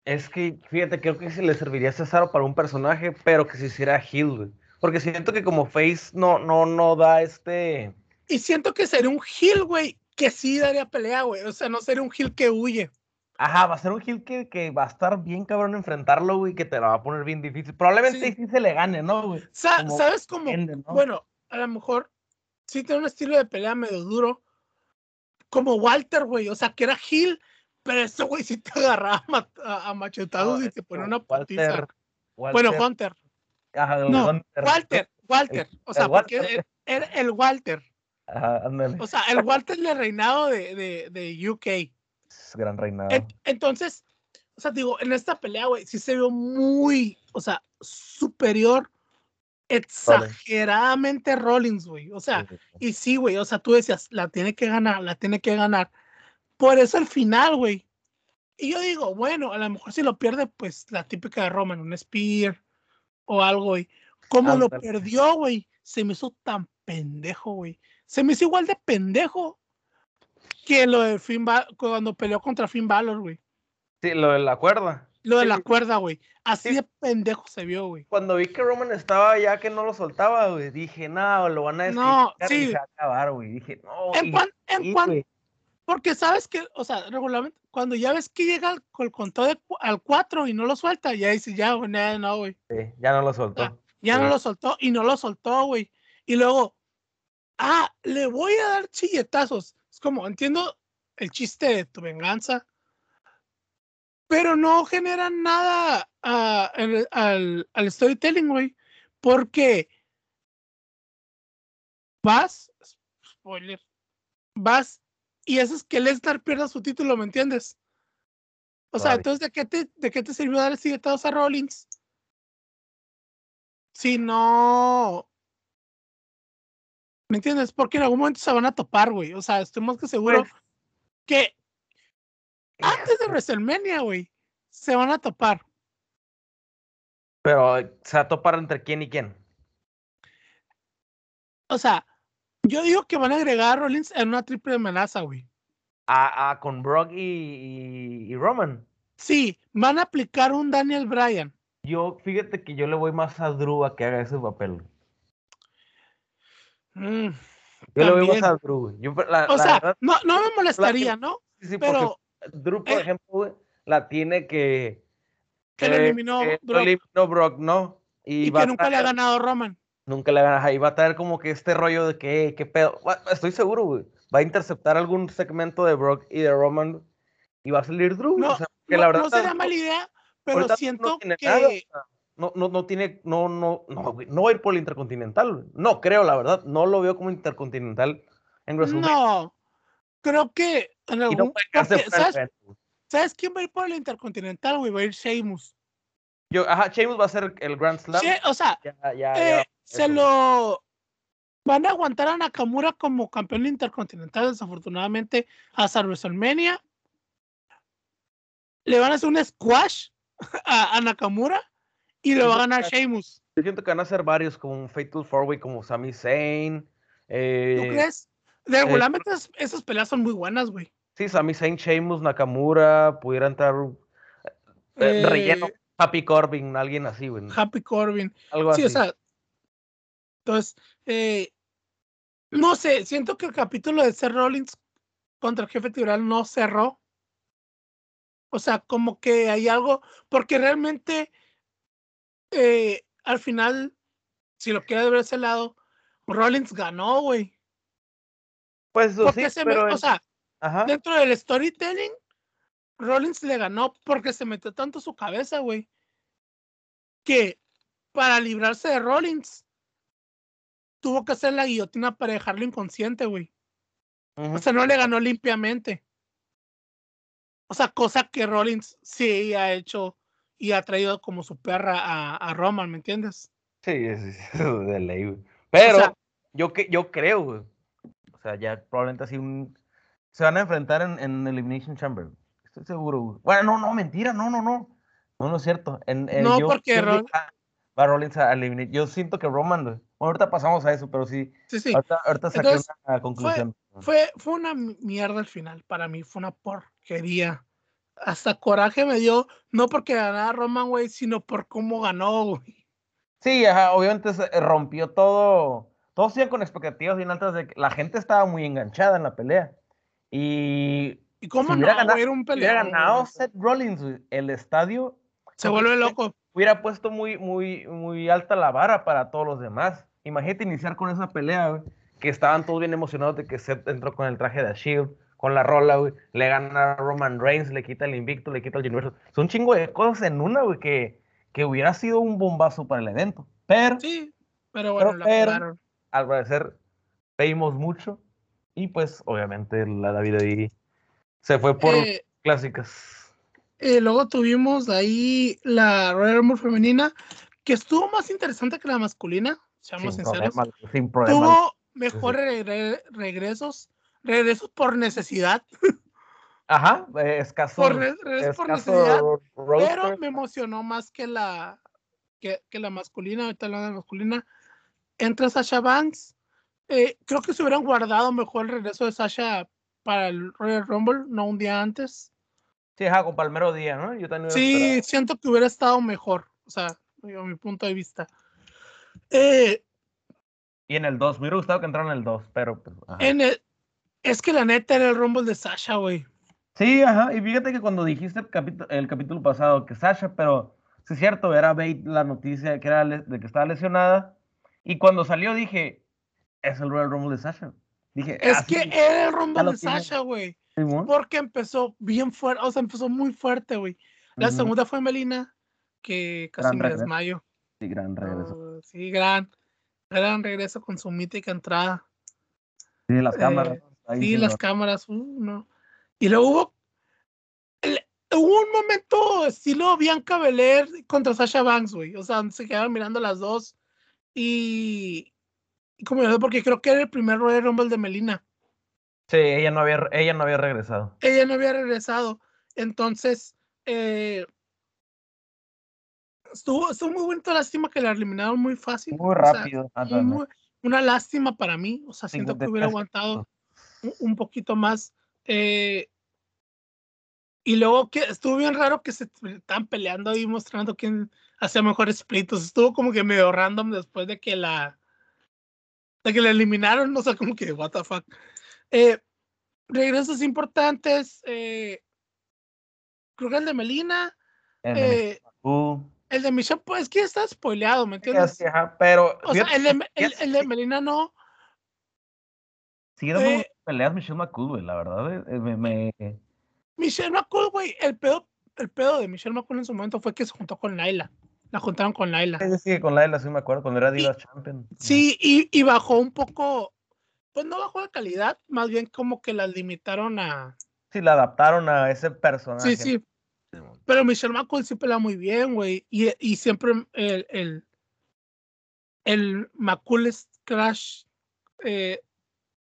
Es que, fíjate, creo que se le serviría a Cesaro para un personaje, pero que se hiciera heel, güey. Porque siento que como face no, no, no da este. Y siento que sería un heel, güey, que sí daría pelea, güey. O sea, no sería un heel que huye. Ajá, va a ser un heel que, que va a estar bien cabrón enfrentarlo, güey, que te la va a poner bien difícil. Probablemente Sí. sí, se le gane, ¿no, güey? Sa- Como ¿Sabes cómo? Bueno, a lo mejor sí tiene un estilo de pelea medio duro. Como Walter, güey. O sea, que era heel, pero ese güey sí te agarraba a, a- machetazos No, y te ponía una putiza. Bueno, Hunter. ajá, el No, Hunter. Walter, Walter. O el sea, porque Walter. era era el Walter. Ajá. O sea, el Walter del reinado de, de, de UK. Es gran reinado. En- entonces, o sea, digo, en esta pelea, güey, sí se vio muy, o sea, superior, exageradamente Rollins, güey. O sea, Sí, sí, sí. y sí, güey, o sea, tú decías, la tiene que ganar, la tiene que ganar. Por eso el final, güey. Y yo digo, bueno, a lo mejor si lo pierde, pues la típica de Roman, un Spear o algo, güey. Como lo perdió, güey, se me hizo tan pendejo, güey. Se me hizo igual de pendejo que lo de Finn Balor, cuando peleó contra Finn Balor, güey. Sí, lo de la cuerda. Lo de Sí, la sí. cuerda, güey. Así Sí. de pendejo se vio, güey. Cuando vi que Roman estaba ya que no lo soltaba, güey, dije, no, lo van a No, desquitar y sí. se va a acabar, güey. Dije, no. En cuan- en porque sabes que, o sea, regularmente, cuando ya ves que llega al, el conteo al 4 y no lo suelta, ya dices, ya, güey, nada, no, güey. sí, ya no lo soltó. Ah, Ya no lo soltó y no lo soltó, güey. Y luego, ah, le voy a dar chilletazos. Es como, entiendo el chiste de tu venganza, pero no genera nada ah, el- al, al storytelling, güey. Porque vas, spoiler, vas y haces que Lesnar pierda su título, ¿me entiendes? O sea, entonces, ¿de qué te, de qué te sirvió dar chilletazos a Rollins? Si no. ¿Me entiendes? Porque en algún momento se van a topar, güey. O sea, estoy más que seguro que antes de WrestleMania, güey, se van a topar. Pero se va a topar entre quién y quién. O sea, yo digo que van a agregar a Rollins en una triple amenaza, güey. A, a- con Brock y, y- y Roman. Sí, van a aplicar un Daniel Bryan. Yo, fíjate que yo le voy más a Drew a que haga ese papel. Mm, Yo le voy más a Drew. güey. Yo, la, o la sea, verdad, no, no me molestaría, ¿no? sí, sí, porque Pero Drew, por eh, ejemplo, la tiene que. que lo eh, eliminó lo Brock eliminó Brock, ¿no? Y, que a nunca le ha ganado Roman. Nunca le ganas ahí. Va a traer como que este rollo de que, qué pedo. Estoy seguro, güey. Va a interceptar algún segmento de Brock y de Roman y va a salir Drew. No, o sea, que no, la verdad no sería mala idea, pero siento no tiene que. nada, o sea, no, no, no tiene, no, no, no, güey, no va a ir por el Intercontinental. güey. No creo, la verdad. No lo veo como Intercontinental en WrestleMania. No, creo que en y no algún. porque, ¿sabes. ¿Sabes quién va a ir por el Intercontinental, güey? Va a ir Sheamus. Yo, ajá, Sheamus va a ser el Grand Slam. She- o sea, ya, eh, se eso, lo. Van a aguantar a Nakamura como campeón intercontinental, desafortunadamente, hasta WrestleMania. Le van a hacer un squash a, a Nakamura y lo va a ganar Sheamus. Yo siento que van a ser varios, como un Fatal Four Way, como Sami Zayn. ¿Tú Eh, crees? Regularmente esas, esas peleas son muy buenas, güey. Sí, Sami Zayn, Sheamus, Nakamura, pudiera entrar eh, relleno, Eh, Happy Corbin, alguien así, güey. Happy Corbin. Algo Sí, así. o sea. Entonces, eh, no sé, siento que el capítulo de Seth Rollins contra el jefe tribunal no cerró. O sea, como que hay algo, porque realmente eh, al final, si lo quieres ver ese lado, Rollins ganó, güey. pues Porque sí, se me- o sea, Ajá. dentro del storytelling, Rollins le ganó porque se metió tanto su cabeza, güey, que para librarse de Rollins tuvo que hacer la guillotina para dejarlo inconsciente, güey. O sea, no le ganó limpiamente. O sea, cosa que Rollins sí ha hecho y ha traído como su perra a, a Roman, ¿me entiendes? Sí, eso de ley, güey. Pero sea- yo, que, yo creo, güey. O sea, ya probablemente así un... Se van a enfrentar en, en Elimination Chamber. Estoy seguro, güey. Bueno, no, no, mentira, no, no, no. No, no es cierto. En, en- No, yo- porque yo Ro- va- va Rollins a eliminar. Yo siento que Roman, güey. Bueno, ahorita pasamos a eso, pero sí. Sí, sí. Ahorita, ahorita saqué Entonces, una conclusión. Fue, fue una mierda al final. Para mí fue una porquería. Hasta coraje me dio, no porque ganara Roman, güey, sino por cómo ganó, güey. Sí, ajá, obviamente se eh, rompió todo. Todos iban con expectativas bien altas de que la gente estaba muy enganchada en la pelea. Y Y cómo Si no, hubiera ganado- güey, era un si hubiera ganado. Seth Rollins, güey, el estadio Se vuelve loco. hubiera puesto muy, muy, muy alta la vara para todos los demás. Imagínate iniciar con esa pelea, güey, que estaban todos bien emocionados de que Seth entró con el traje de Shield, con la rola, güey, le gana a Roman Reigns, le quita el invicto, le quita el universo. Son un chingo de cosas en una, güey, que, que hubiera sido un bombazo para el evento. Pero, Sí, pero bueno, Pero- la pero- al parecer, veimos mucho y pues, obviamente, la David ahí se fue por Eh, clásicas. eh, luego tuvimos ahí la Royal Rumble femenina, que estuvo más interesante que la masculina, seamos Sin sinceros. problema, sin problema. Tuvo mejores regre- regresos, regresos por necesidad, Ajá, eh, escaso. por, necesidad, roster. pero me emocionó más que la que, que la masculina, ahorita la masculina. Entra Sasha Banks. eh, creo que se hubieran guardado mejor el regreso de Sasha para el Royal Rumble, no un día antes. Sí, ajá, con Palmero Día, ¿no? Yo también hubiera Sí, siento que hubiera estado mejor, o sea, a mi punto de vista. Eh, Y en el 2, me hubiera gustado que entraran en el 2, pero pues. en el- es que la neta era el Rumble de Sasha, güey. Sí, ajá. Y fíjate que cuando dijiste el, capítulo el capítulo pasado que Sasha, pero sí es cierto, era Bait la noticia de que, era de que estaba lesionada. Y cuando salió dije, es el Royal Rumble de Sasha. Dije, Es "Ah, sí, que era el Rumble de. Sasha, güey. Simón". Porque empezó bien fuerte, o sea, empezó muy fuerte, güey. La Ujú. segunda fue Melina, que casi Gran me desmayo. Sí, gran regreso. Sí, gran, gran regreso con su mítica entrada. Sí, las cámaras. Eh, ahí sí, las cámaras, uh, no. Y luego hubo, el- hubo un momento estilo Bianca Belair contra Sasha Banks, güey. O sea, se quedaron mirando las dos. Y, y como yo, porque creo que era el primer Royal Rumble de Melina. Sí, ella no había, ella no había regresado. ella no había regresado. Entonces, eh, estuvo, estuvo muy bonito, lástima que la eliminaron muy fácil. Muy sea, rápido. ah, muy- una lástima para mí. O sea, siento que hubiera 53 aguantado un, un poquito más. eh, y luego que estuvo bien raro que se estaban peleando y mostrando quién hacía mejores splitos. Estuvo como que medio random después de que la de que la eliminaron. O sea, como que what the fuck. Eh, regresos importantes. eh, creo que el de Melina. El eh, el de Michelle, pues es que está spoileado, ¿me sí, entiendes? así, ajá, pero O sea, el de, el, sí- el de Melina no. sigue dando eh, peleas Michelle McCool, güey, la verdad. eh, eh, me, me- Michelle McCool, güey, el pedo, el pedo de Michelle McCool en su momento fue que se juntó con Laila. La juntaron con Laila. Sí, sí, con Laila sí me acuerdo, cuando era Divas Champion. Sí, y, y bajó un poco, pues no bajó de calidad, más bien como que las limitaron a. Sí, la adaptaron a ese personaje. Sí, sí. Pero Michelle McCool sí pelea muy bien, güey. Y, y siempre el, el, el McCool Crash eh,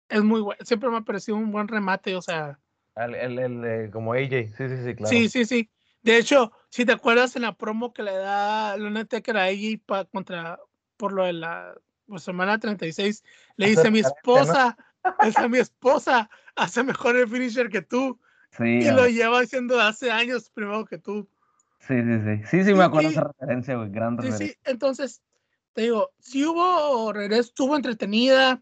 es muy bueno. Siempre me ha parecido un buen remate, o sea. El, el, el, como AJ, sí, sí, sí, claro. Sí, sí, sí. De hecho, si te acuerdas en la promo que le da Luna Tecker a ella pa- contra por lo de la pues, semana 36, le dice mi diferente, ¿no? esposa, esa mi esposa hace mejor el finisher que tú. Sí, Y lo lleva haciendo hace años primero que tú. sí, sí, sí. Sí, sí, me acuerdo y- esa referencia, güey. Gran Sí, referencia. sí. Entonces, te digo, si hubo regreso, estuvo entretenida,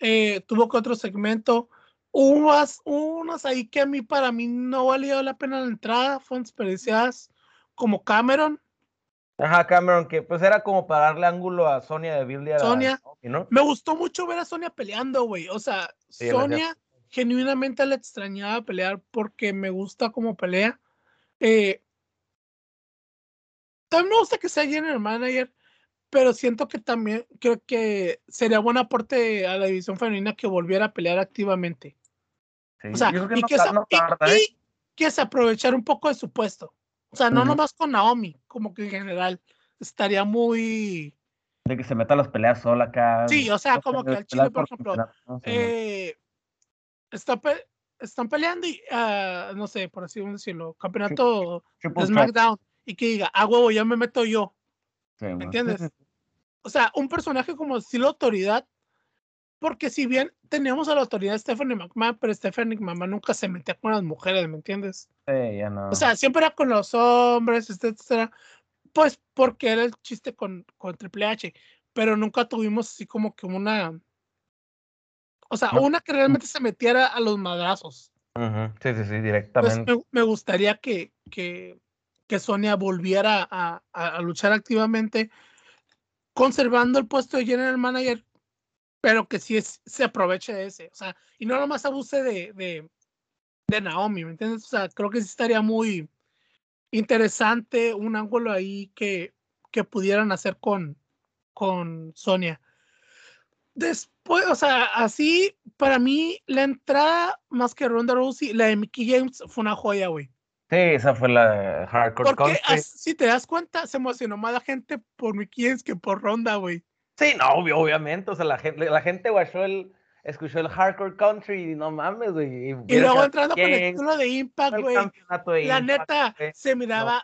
eh, tuvo que otro segmento. Unas, unas ahí que a mí, para mí, no valió la pena la entrada, fueron desperdiciadas, como Cameron. Ajá, Cameron, que pues era como para darle ángulo a Sonia de Billy. Sonia. ¿no? Me gustó mucho ver a Sonia peleando, güey. O sea, Sí, la Sonia genuinamente la extrañaba pelear porque me gusta como pelea. Eh, también me gusta que sea general manager, pero siento que también creo que sería buen aporte a la división femenina que volviera a pelear activamente. o sea, y, que se, que se aprovechara un poco de su puesto. O sea, no nomás con Naomi, como que en general estaría muy de que se meta a las peleas sola acá. Sí, o sea, como que al chile, por ejemplo, eh, están peleando y, uh, no sé, por así decirlo, campeonato de SmackDown y que diga, ah, huevo, ya me meto yo. ¿Me entiendes? O sea, un personaje como estilo autoridad, porque si bien teníamos a la autoridad de Stephanie McMahon, pero Stephanie McMahon nunca se metía con las mujeres, ¿me entiendes? Sí, ya no. O sea, siempre era con los hombres, etcétera. Pues porque era el chiste con, con Triple H, pero nunca tuvimos así como que una. O sea, una que realmente se metiera a los madrazos. Sí, sí, sí, directamente. me, gustaría que, que, que Sonia volviera a, a, luchar activamente, conservando el puesto de General Manager, pero que sí se aproveche de ese. O sea, y no nomás abuse de, de, de Naomi, ¿me entiendes? O sea, creo que sí estaría muy, interesante un ángulo ahí que, que pudieran hacer con, con Sonia. Después, o sea, así, para mí, la entrada más que Ronda Rousey, la de Mickey James fue una joya, güey. Sí, esa fue la hardcore Porque si te das cuenta, se emocionó más la gente por Mickey James que por Ronda, güey. Sí, no, obviamente, o sea, la gente, la gente guachó el, escuchó el hardcore country y no mames, güey. Y, luego entrando con el título de Impact, güey. La neta, se miraba,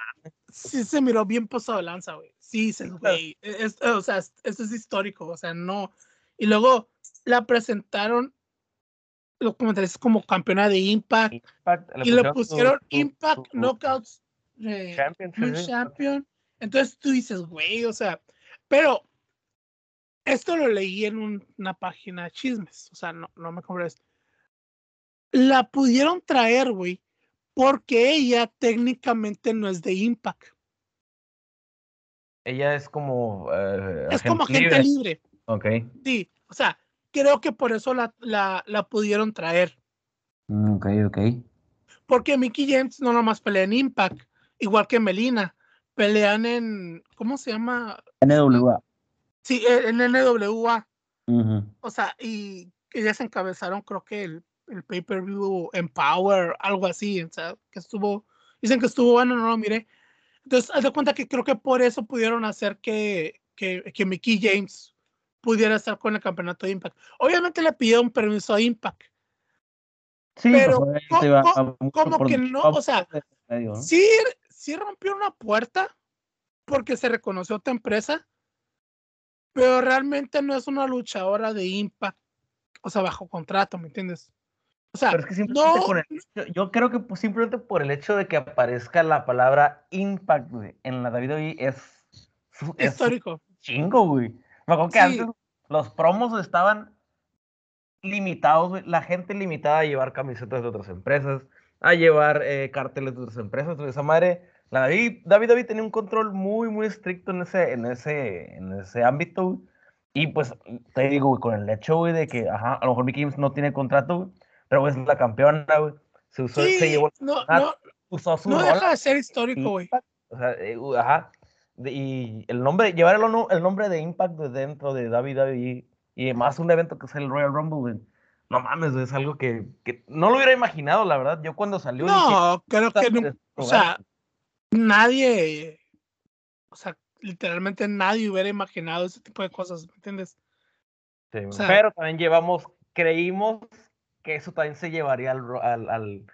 sí se miró bien posado de lanza, güey. Sí, güey. o sea, esto es histórico, o sea, no. Y luego la presentaron los comentarios como campeona de Impact. y le pusieron Impact Knockouts eh, Champion. Entonces tú dices, güey, o sea, pero esto lo leí en una página de chismes, o sea, no, no me compres. La pudieron traer, güey, porque ella técnicamente no es de Impact. Ella es como. Eh, es como gente libre. Ok. Sí, o sea, creo que por eso la, la, la pudieron traer. Mm, ok, ok. Porque Mickey James no nomás pelea en Impact, igual que Melina. Pelean en. ¿Cómo se llama? NWA. Sí, en NWA. O sea, y ellas encabezaron, creo que el, el pay-per-view Empower, algo así. O sea, que estuvo. Dicen que estuvo bueno, no lo miré. Entonces, haz de cuenta que creo que por eso pudieron hacer que, que, que Mickey James pudiera estar con el campeonato de Impact. Obviamente le pidió un permiso a Impact. Sí, pero como, que no, o sea, sí, sí rompió una puerta porque se reconoció otra empresa, pero realmente no es una luchadora de Impact, o sea, bajo contrato, ¿me entiendes? O sea, yo creo que simplemente por el hecho de que aparezca la palabra Impact en la WWE es, histórico. chingo, güey. Me acuerdo que antes los promos estaban limitados, la gente limitada a llevar camisetas de otras empresas, a llevar eh, carteles de otras empresas. Entonces, esa madre la David, David, tenía un control muy, muy estricto en ese, en ese, en ese ámbito. Y pues, te digo, con el hecho, güey, de que, ajá, a lo mejor Mickey James no tiene contrato, pero es la campeona, güey. Se usó, se llevó. No, no, usó su no deja de ser histórico, güey. O sea, eh, ajá. Y el nombre, llevar el, el, nombre de Impact dentro de David, David y, más un evento que es el Royal Rumble. No mames, es algo que, que, no lo hubiera imaginado, la verdad. Yo cuando salió. No, creo que no. O sea, nadie, o sea, literalmente nadie hubiera imaginado ese tipo de cosas, ¿me entiendes? Sí, pero también llevamos, creímos que eso también se llevaría al, al,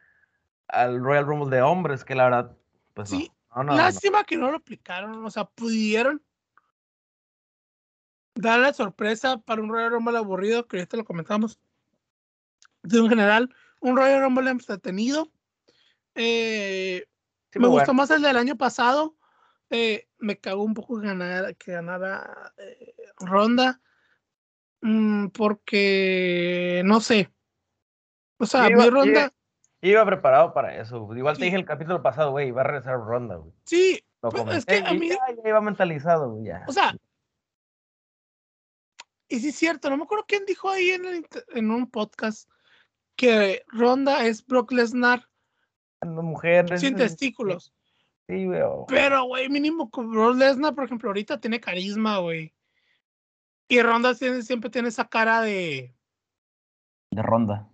al, Royal Rumble de hombres, que la verdad, pues sí. No. Lástima que no lo aplicaron, o sea, pudieron dar la sorpresa para un Royal Rumble aburrido, que te lo comentamos. En general, un Royal Rumble entretenido. Eh, me gustó más el del año pasado. Eh, me cagó un poco ganar, que ganara eh, Ronda. Mm, porque no sé. O sea, mi Ronda. Iba, preparado para eso. Igual te dije el capítulo pasado, güey, iba a regresar Ronda, güey. Sí, Lo pues, es que a mí. Ya, iba mentalizado, ya. O sea. Y sí es cierto, no me acuerdo quién dijo ahí en, en un podcast que Ronda es Brock Lesnar Una mujer. sin testículos. Sí, güey. Pero, güey, mínimo con Brock Lesnar, por ejemplo, ahorita tiene carisma, güey. Y Ronda siempre tiene esa cara de. De ronda.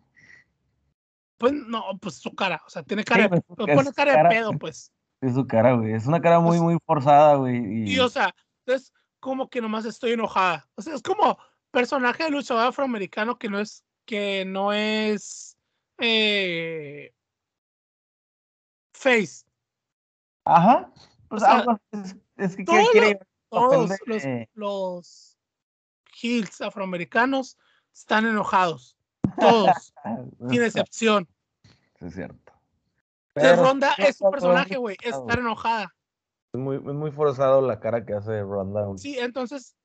Pues no, pues su cara. O sea, tiene cara, güey, de, es pone cara de pedo, pues. Es su cara, güey. Es una cara muy, Pues- muy forzada, güey. Y, Y, o sea, es como que nomás estoy enojada. O sea, es como personaje de luchador afroamericano que no es. Que no es. Eh, face. Ajá. Pues, O sea, algo- es, es que todo quiere, quiere Todos los, de- los heels afroamericanos están enojados. Todos, sin excepción. Sí, es cierto. Entonces, Ronda es su personaje, güey, es estar enojada. Es muy, es muy forzado la cara que hace Ronda. Sí, entonces,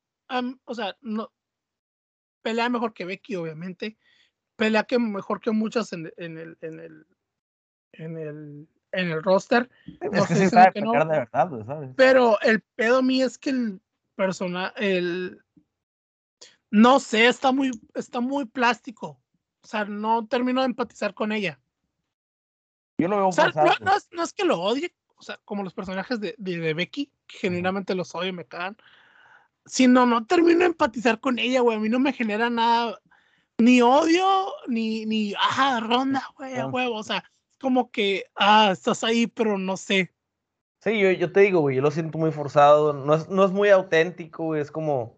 o sea, no pelea mejor que Becky, obviamente. Pelea que mejor que muchas en, en el, en el, en el, en el roster. Es no que estoy sí sabe que no. de verdad, ¿sabes? Pero el pedo mío es que el persona, el no sé, está muy, está muy plástico. O sea, no termino de empatizar con ella. Yo lo veo O sea, no, es, no es que lo odie, o sea, como los personajes de, de, de Becky, que genuinamente los odio y me cagan. Sino no termino de empatizar con ella, güey. A mí no me genera nada, ni odio, ni, ni, ah, ronda, güey, a huevo. O sea, es como que, ah, estás ahí, pero no sé. Sí, yo, yo te digo, güey, yo lo siento muy forzado. No es, no es muy auténtico, güey. Es como.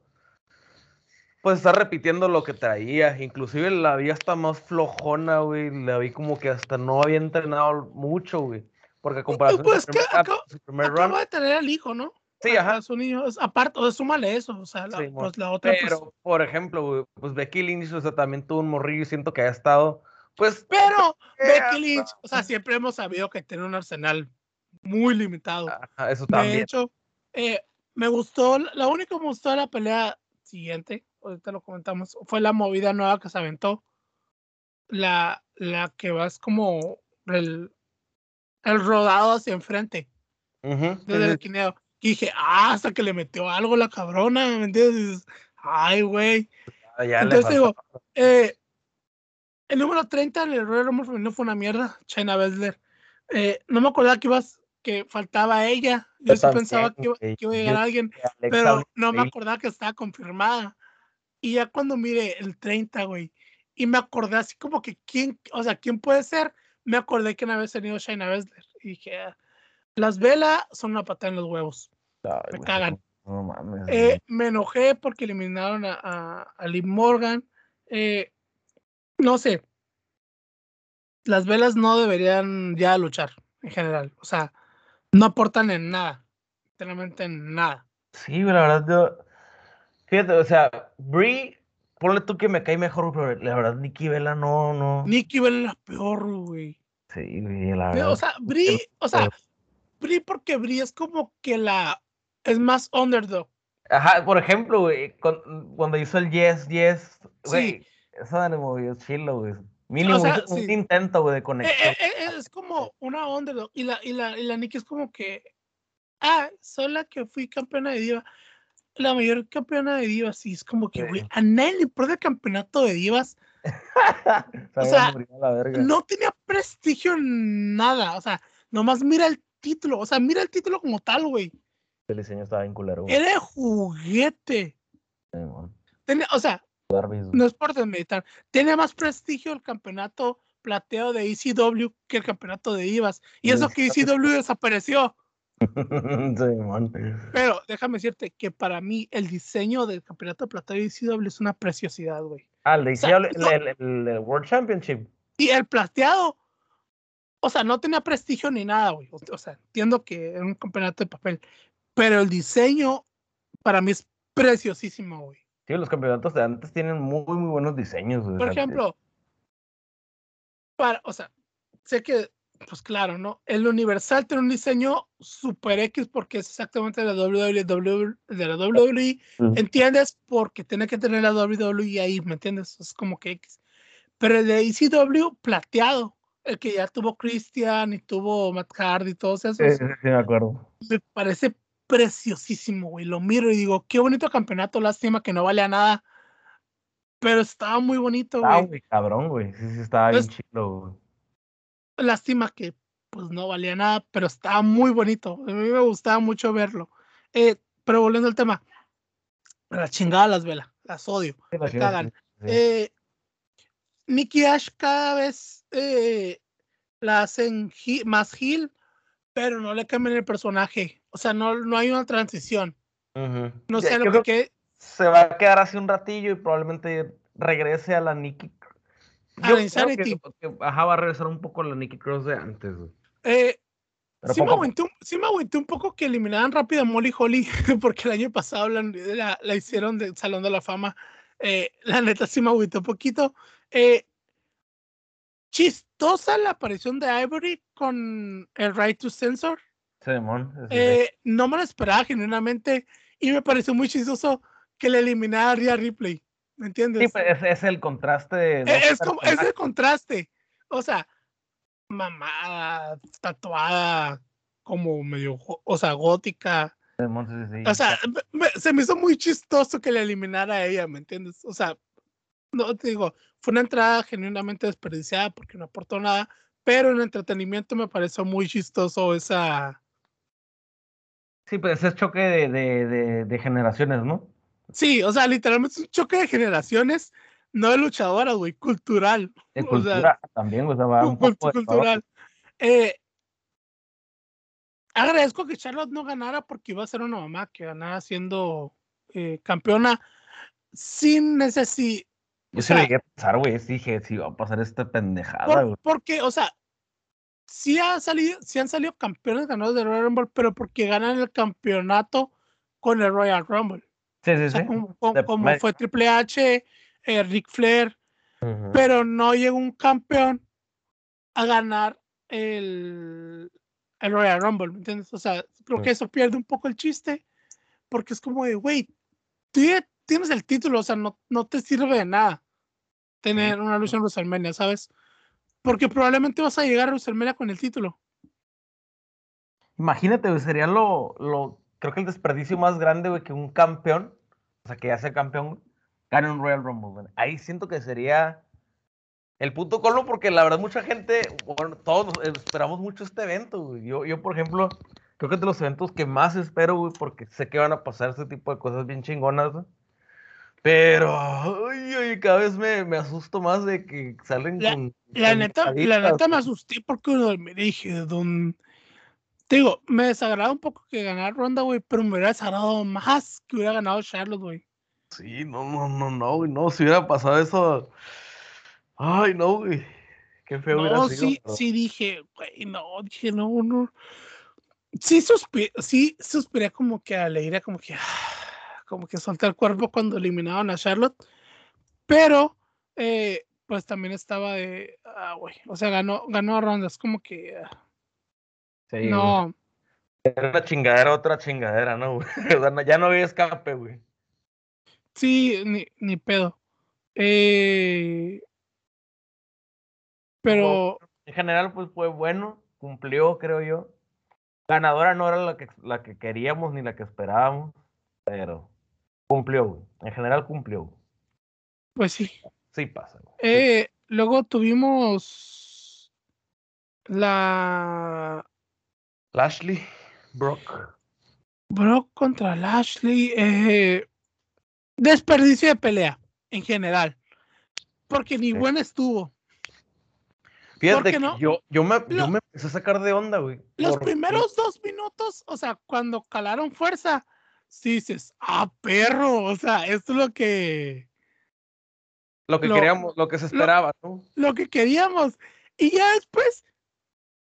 Pues está repitiendo lo que traía. Inclusive la vi hasta más flojona, güey. La vi como que hasta no había entrenado mucho, güey. Porque comparación pues, de su primer, su run. Acaba de tener al hijo, ¿no? Sí, a- ajá. su niño. Aparte, o sea, súmale eso. O sea, la, Sí, pues la otra. pues- Pero, por ejemplo, güey, pues Becky Lynch, o sea, también tuvo un morrillo y siento que ha estado, pues, pero Becky Lynch, o sea, siempre hemos sabido que tiene un arsenal muy limitado. ajá, eso De también. hecho, eh, me gustó, la única que me gustó de la pelea siguiente, ahorita lo comentamos, fue la movida nueva que se aventó. La, la que vas como el, el rodado hacia enfrente, sí, desde el quineo. Y dije, ah, hasta que le metió algo la cabrona, ¿me entiendes? Ay, güey. le Entonces digo, eh, el número 30 en el Royal Rumble femenino fue una mierda, China Baszler. Eh, no me acordaba que ibas, que faltaba ella. Yo, Yo sí también, pensaba que, iba- que iba a llegar alguien, Alexa pero no me acordaba que estaba confirmada. Y ya cuando mire el 30, güey, y me acordé así como que quién, o sea, quién puede ser, me acordé que una vez tenido Shayna Baszler. Y dije, "Ah, las velas son una patada en los huevos. ay, me güey, cagan. No mames. Eh, me enojé porque eliminaron a, a, a Liv Morgan. Eh, no sé. Las velas no deberían ya luchar en general. O sea, no aportan en nada. Literalmente en nada. Sí, la verdad, yo. Fíjate, o sea, Brie, ponle tú que me cae mejor, pero la verdad, Nikki Vela no, no. Nikki Bella es la peor, güey. Sí, güey, la Pero, verdad. O sea, Brie, o sea, Brie porque Brie es como que la es más underdog. Ajá, por ejemplo, güey, cuando hizo el Yes, Yes, Sí. güey, eso me movió chilo, güey. Mínimo, sea, hizo un sí. intento, güey, de Eh, conexión. eh, eh, es como una underdog. Y la, y la, y la Nikki es como que, ah, soy la que fui campeona de diva. La mayor campeona de divas, sí, es como que, güey, Sí. a nadie le importa el campeonato de divas. Había sea. No tenía prestigio en nada. O sea, nomás mira el título. O sea, mira el título como tal, güey. El diseño estaba bien culero, güey. Era de juguete. Sí. Tenía- o sea, Darby's, no es por desmeditar. Tiene más prestigio el campeonato plateo de ECW que el campeonato de divas. Y eso que ECW desapareció. Pero déjame decirte que para mí el diseño del campeonato plateo de ECW es una preciosidad, güey. Ah, el sea, diseño, el, no- el- el- el World Championship. Y el plateado, o sea, no tenía prestigio ni nada, güey. O, o sea, entiendo que era un campeonato de papel, pero el diseño para mí es preciosísimo, güey. Sí, los campeonatos de antes tienen muy, muy buenos diseños, güey. o Por sea, ejemplo, para, o sea, sé que, pues claro, ¿no? El Universal tiene un diseño super X porque es exactamente de la WWE, de la WWE Ujú. ¿entiendes? Porque tiene que tener la WWE ahí, ¿me entiendes? Es como que X. Pero el de ECW, plateado, el que ya tuvo Christian y tuvo Matt Hardy y todos esos, Sí, sí, me acuerdo. me parece preciosísimo, güey. Lo miro y digo, qué bonito campeonato, lástima que no vale a nada. pero estaba muy bonito, Ah, güey. güey, cabrón, güey. Sí, sí, estaba bien Pues- chido, güey. Lástima que pues no valía nada, pero estaba muy bonito. A mí me gustaba mucho verlo. Eh, pero volviendo al tema, la chingada las velas, las odio. Sí, la me chingada, cagan. sí, sí. Eh, Nicky Ash cada vez eh, la hacen más heel, pero no le cambian el personaje. O sea, no, no hay una transición. No Ya, sé yo lo que se va a quedar así un ratillo y probablemente regrese a la Nikki. A Yo la creo que, Insanity. que, ajá, va a regresar un poco a la Nikki Cross de antes, eh, sí, me poco a poco. agüité un, sí me agüité un poco que eliminaran rápido a Molly Holly, porque el año pasado la, la- la hicieron del Salón de la Fama. Eh, la neta sí me agüité un poquito. Eh, chistosa la aparición de Ivory con el Right to Censor. Sí. Eh, no me lo esperaba genuinamente y me pareció muy chistoso que le eliminara a Rhea Ripley. ¿Me entiendes? Sí, pues es, es el contraste Eh, es, como, es el contraste. O sea, mamada, tatuada, como medio, o sea, gótica. O sea, me- se me hizo muy chistoso que le eliminara a ella, ¿me entiendes? O sea, no te digo, fue una entrada genuinamente desperdiciada porque no aportó nada, pero en entretenimiento me pareció muy chistoso esa. Sí, pues ese choque de, de, de, de generaciones, ¿no? Sí, o sea, literalmente es un choque de generaciones, no de luchadoras, güey, cultural. De O sea, también. O sea, va un poco cultural. Eh, agradezco que Charlotte no ganara porque iba a ser una mamá que ganara siendo eh, campeona sin necesidad. Yo lo sea, llegué a pensar, güey. Dije, sí, va a pasar esta pendejada, por- güey. porque, o sea, sí, ha salido, sí han salido campeones ganadores de Royal Rumble, pero porque ganan el campeonato con el Royal Rumble. Sí, sí, O sea, sí. como, fue Triple H, eh, Ric Flair, pero no llega un campeón a ganar el, el Royal Rumble, ¿me entiendes? O sea, creo que eso pierde un poco el chiste, porque es como de, güey, tú ya tienes el título, o sea, no, no te sirve de nada tener una lucha en WrestleMania, ¿sabes? Porque probablemente vas a llegar a WrestleMania con el título. Imagínate, sería lo, lo, creo que el desperdicio más grande, güey, que un campeón, o sea, que ya sea campeón, gane un Royal Rumble. Ahí siento que sería el punto colmo, porque la verdad mucha gente, bueno, todos esperamos mucho este evento, güey. Yo, yo, por ejemplo, creo que es de los eventos que más espero, güey, porque sé que van a pasar este tipo de cosas bien chingonas, güey. Pero, ay, ay, cada vez me, me asusto más de que salen La- con... La con neta, la neta me asusté porque me dije, don... Te digo, me desagrada un poco que ganara Ronda, güey, pero me hubiera desagradado más que hubiera ganado Charlotte, güey. Sí, no, no, no, no, güey, no, si hubiera pasado eso. Ay, no, güey. Qué feo hubiera No, sido. sí, pero- sí dije, güey, no, dije, no, no. Sí, suspiré, sí, suspiré como que alegría, como que, como que solté el cuerpo cuando eliminaron a Charlotte, pero, eh, pues también estaba de, ah, güey, o sea, ganó, ganó a Ronda, es como que, ah, Sí, güey. no, Era una chingadera, otra chingadera, ¿no, güey? O sea, no- ya no había escape, güey. sí, ni, ni pedo. Eh, pero, En general, pues fue bueno, cumplió, creo yo. Ganadora no era la que, la que queríamos ni la que esperábamos, pero cumplió, güey. En general cumplió. güey. pues sí. Sí pasa, güey. Sí. Eh, luego tuvimos la Lashley, Brock. Brock contra Lashley. eh, desperdicio de pelea en general. Porque ni Sí. buena estuvo. Fíjate que no? yo, yo, me, yo Lo- me empecé a sacar de onda, güey. Los primeros dos minutos, o sea, cuando calaron fuerza, sí dices, ah, perro, o sea, esto es lo que, Lo que lo- queríamos, lo que se esperaba, ¿no? lo que queríamos. Y ya después,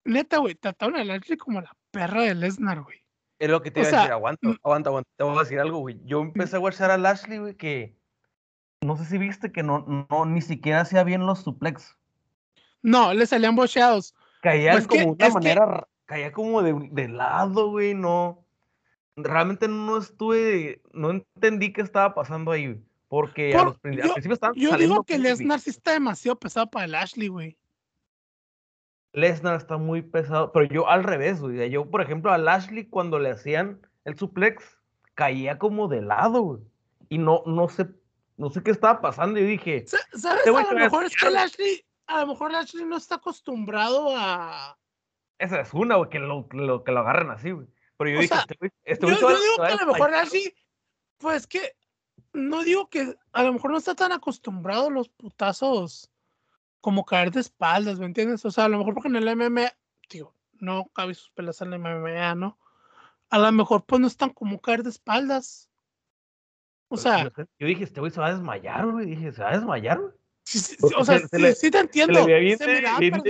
neta, güey, trataron a Lashley como la perra de Lesnar, güey. Es lo que te O iba a decir, aguanta, mm. aguanta, aguanta. Te voy a decir algo, güey. Yo empecé a watchar a Lashley, güey, que no sé si viste que no, no ni siquiera hacía bien los suplex. No, le salían bocheados. Caía Pues que- como de una que- manera, ra- caía como de, de lado, güey, no. Realmente no estuve, no entendí qué estaba pasando ahí, güey. Porque a los yo- al principio estaban Yo digo que. Lesnar sí está demasiado pesado para Lashley, güey. Lesnar está muy pesado, pero yo al revés, güey. Yo, por ejemplo, a Lashley cuando le hacían el suplex, caía como de lado, güey. Y no, no sé no sé qué estaba pasando. Y dije, Sa- ¿Sabes? Este güey A lo a mejor es que. Lashley, a lo mejor Lashley no está acostumbrado a. esa es una, güey, que lo, que lo, que lo agarran así, güey. Pero yo O dije, sea, este este Yo, yo digo que a lo mejor. Lashley, pues que no digo que a lo mejor no está tan acostumbrado a los putazos como caer de espaldas, ¿me entiendes? O sea, a lo mejor porque en el MMA, digo, no cabe sus pelas en el MMA, ¿no? A lo mejor pues no están como caer de espaldas. O sea, yo dije, este güey se va a desmayar, güey. Dije, se va a desmayar, güey. sí, sí, o sea, se- se sí, le- sí te Se entiendo. le veía bien, se miraba bien.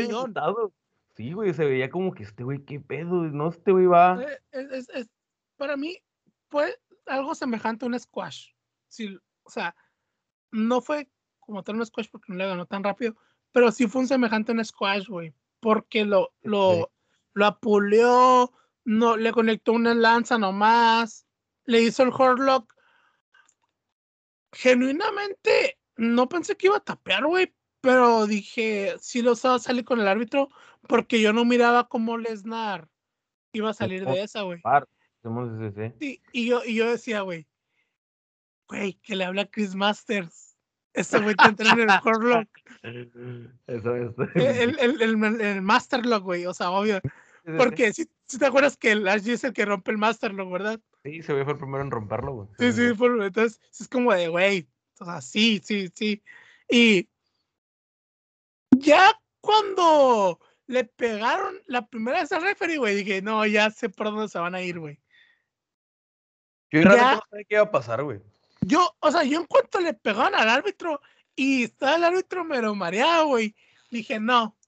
Sí, güey, se veía como que este güey, qué pedo, no, este güey va. Eh, es- es- es- para mí fue algo semejante a un squash. Sí, o sea, no fue como tal un squash porque no le ganó tan rápido, pero sí fue un semejante a un squash, güey, porque lo, lo, lo apuleó, no, le conectó una lanza nomás, le hizo el hardlock. Genuinamente, no pensé que iba a tapear, güey, pero dije, sí lo estaba a salir con el árbitro, porque yo no miraba cómo Lesnar iba a salir de esa, güey. Sí, y yo, y yo decía, güey, güey, que le habla Chris Masters. Este güey entra en el Hardlock, Eso es. el, el, el, el Masterlock, güey, o sea, obvio. Porque si, si te acuerdas que el Ashley es el que rompe el Masterlock, ¿verdad? Sí, se ve fue el primero en romperlo, güey. Sí, sí, por- entonces es como de, güey, o sea, sí, sí, sí. Y ya cuando le pegaron la primera vez al referee, güey, dije, no, ya sé por dónde se van a ir, güey. Yo realmente Ya- no sabía qué iba a pasar, güey. Yo, o sea, yo en cuanto le pegaron al árbitro y estaba el árbitro mero mareado, güey, dije, no,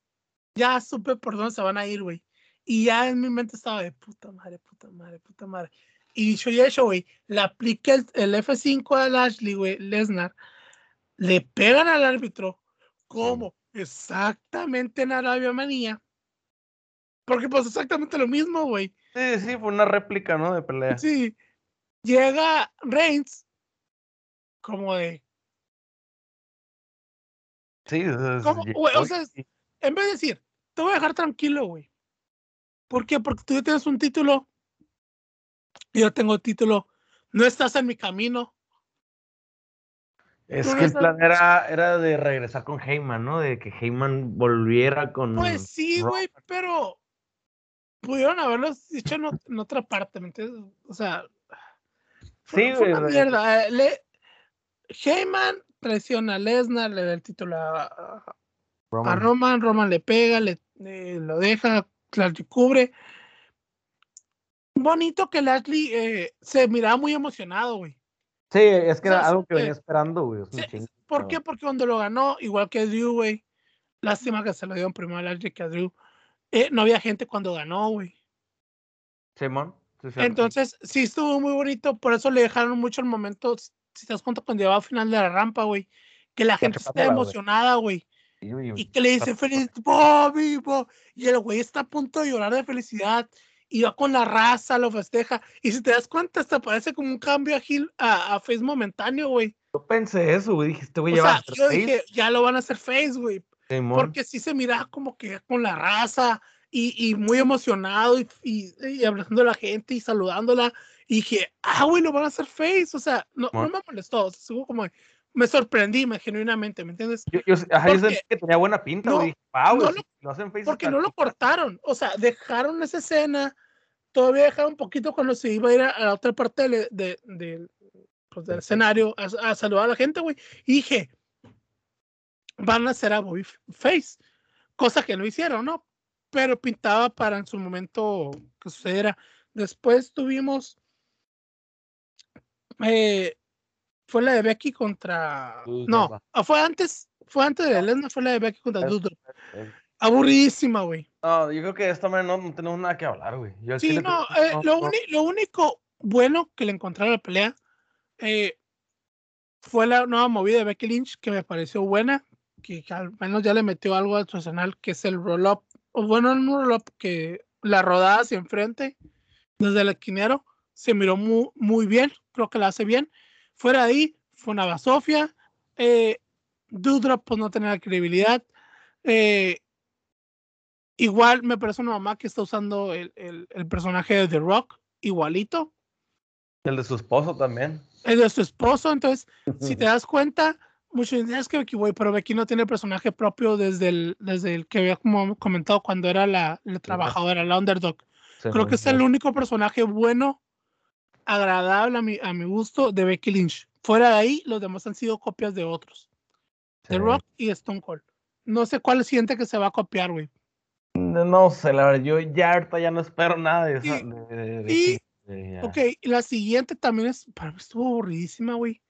ya supe por dónde se van a ir, güey. Y ya en mi mente estaba de puta madre, puta madre, puta madre. Y dicho y hecho, güey, le aplica el, el F5 al Ashley, güey, Lesnar, le pegan al árbitro, como exactamente en Arabia Manía. Porque pues exactamente lo mismo, güey. Sí, sí, fue una réplica, ¿no? De pelea. Sí. Llega Reigns como de, Sí, o sea, ¿Cómo? sí, Güey, o sea, en vez de decir, te voy a dejar tranquilo, güey. ¿Por qué? Porque tú ya tienes un título. Yo tengo título. No estás en mi camino. Es no que el plan era, era de regresar con Heyman, ¿no? De que Heyman volviera con. Pues sí, güey, pero pudieron haberlo dicho en, en otra parte, ¿me entiendes? O sea, fue, Sí, fue güey, una güey. mierda. eh, Le, Heyman traiciona a Lesnar, le da el título a, Roman. Roman, le pega, le, lo deja, Lashley cubre. Bonito que Lashley eh, se miraba muy emocionado, güey. Sí, es que O sea, era algo que eh, venía esperando, güey. es Sí, ¿Por qué? Porque cuando lo ganó, igual que Drew, güey. Lástima que se lo dieron primero a Lashley que a Drew. eh, no había gente cuando ganó, güey. Simón. sí. Entonces, sí estuvo muy bonito. Por eso le dejaron mucho el momento. Si te das cuenta, cuando llegaba al final de la rampa, güey. Que la gente está emocionada, güey. Y que le dice feliz Bobby, Bo-", y el güey está a punto de llorar de felicidad y va con la raza, lo festeja y si te das cuenta hasta parece como un cambio a, Gil- a, a face momentáneo, güey. Yo pensé eso, güey. Dije, este güey O ya va sea, a yo face, dije, ya lo van a hacer face, güey, porque sí se miraba como que con la raza y, y muy emocionado y abrazando a la gente y saludándola y dije, ah, güey, lo van a hacer face, o sea, no, no me molestó, o sea, como, me sorprendí, me, genuinamente, ¿me entiendes? Yo, yo, ajá, yo porque- sentí que tenía buena pinta, no, güey. Dije, wow, no lo- hacen face. porque no lo chido". cortaron, o sea, dejaron esa escena, todavía dejaron un poquito cuando se iba a ir a, a la otra parte del, de- del- pues, del Del escenario a, a saludar a la gente, güey, y dije, van a hacer a Bobby Face, cosa que no hicieron, ¿no? Pero pintaba para en su momento que sucediera. Después tuvimos, eh, fue la de Becky contra, no, ah, fue antes, fue antes de Lesnar, fue la de Becky contra. Eh, Aburridísima, güey. No, yo creo que de esta manera no, no tenemos nada que hablar, güey. Sí, no, creo eh, no- lo, no- uni- lo único bueno que le encontré a la pelea eh, fue la nueva movida de Becky Lynch que me pareció buena, que al menos ya le metió algo al su arsenal, que es el roll-up, o bueno, no un roll-up, que la rodada hacia enfrente, desde el esquinero, se miró muy, muy bien, creo que la hace bien. Fuera de ahí, fue una basofia, eh, Doudrop pues no tenía credibilidad, eh, Igual me parece una mamá que está usando el, el- el personaje de The Rock, igualito. El de su esposo también. El de su esposo, entonces, si te das cuenta, muchos dicen, es que Becky, güey, pero Becky no tiene personaje propio desde el, desde el que había como comentado cuando era la, la trabajadora, la underdog. Creo que es el único personaje bueno, agradable a mi, a mi gusto de Becky Lynch. Fuera de ahí, los demás han sido copias de otros. The Rock y Stone Cold. No sé cuál siente que se va a copiar, güey. No, sé, la verdad, yo ya ahorita ya no espero nada de eso. Y, ok, la siguiente también es, para mí estuvo aburridísima, güey.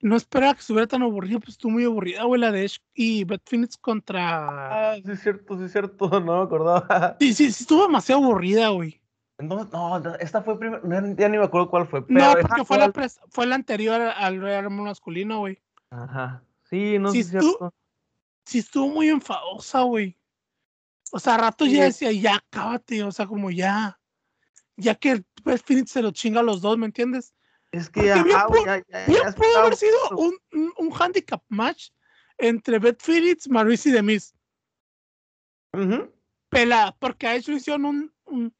No esperaba que estuviera tan aburrida, pues estuvo muy aburrida, güey, la de Edge y Beth Phoenix contra... Ah, sí es cierto, sí es cierto, no me acordaba. Sí, sí, sí, estuvo demasiado aburrida, güey. No, no, esta fue primero, ya ni me acuerdo cuál fue. no, porque fue la, fue la anterior al Real masculino, güey. Ajá. Sí, no sé si cierto. Sí, estuvo muy enfadosa, güey. O sea, a rato ya decía, ya, cábate, o sea, como ya. Ya que pues, Phoenix se lo chinga a los dos, ¿me entiendes? Es que ya, ya, ya, pudo haber sido un, un, handicap match entre Beth Phoenix, Maurice y Demis. Uh Pela, porque a ellos hicieron un, un,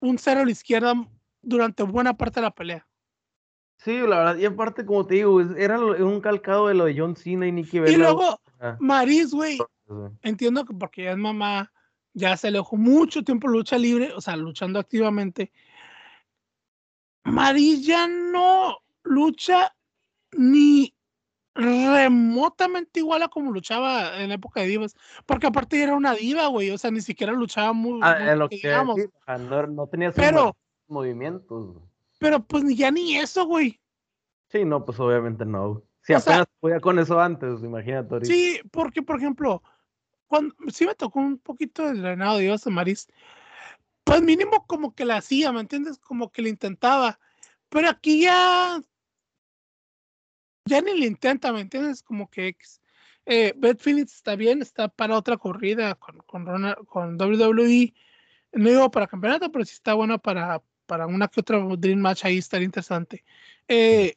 un cero a la izquierda durante buena parte de la pelea. Sí, la verdad, y aparte, como te digo, era un calcado de lo de John Cena y Nicky Bella. Y luego, Maris, güey, entiendo que porque ya es mamá, ya se alejó mucho tiempo lucha libre, o sea, luchando activamente. Maris ya no lucha ni remotamente igual a como luchaba en la época de divas, porque aparte era una diva, güey, o sea, ni siquiera luchaba muy, ah, lo que digamos. no, tenía pero, movimientos. Pero pues ya ni eso, güey. Sí, no, pues obviamente no. Si apenas podía con eso antes, imagínate. Sí, porque por ejemplo, cuando sí me tocó un poquito el drenado de Divas de Maris, pues mínimo como que la hacía, ¿me entiendes? Como que le intentaba. Pero aquí ya ya ni le intenta, ¿me entiendes? Como que eh, Beth Phoenix está bien, está para otra corrida con, con, con WWE. No digo para campeonato, pero sí está bueno para, para una que otra Dream Match ahí, estaría interesante. Eh,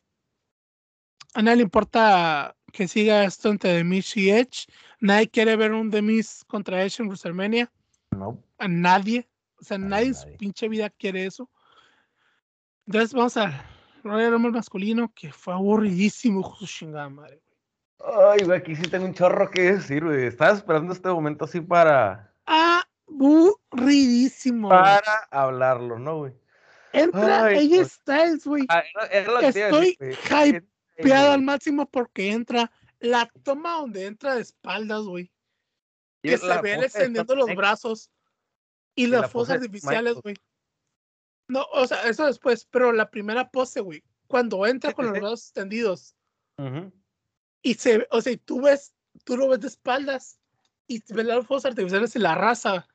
a nadie le importa que siga esto entre The y Edge. Nadie quiere ver un The contra Edge en WrestleMania. No. A nadie. O sea, nadie en su pinche vida quiere eso. Entonces vamos a Royal Rumble masculino, que fue aburridísimo, su chingada madre, Ay, güey, aquí sí tengo un chorro que decir, güey. Estaba esperando este momento así para. Aburridísimo. Para hablarlo, ¿no, güey? Entra ella Styles, güey. Ah, Estoy hypeado al máximo porque entra la toma donde entra de espaldas, güey. Que se ve extendiendo los brazos y, las fosas artificiales, güey. No, o sea, eso después, pero la primera pose, güey, cuando entra con los brazos extendidos y se, o sea, tú ves, tú lo ves de espaldas y ves las fosas artificiales y la raza.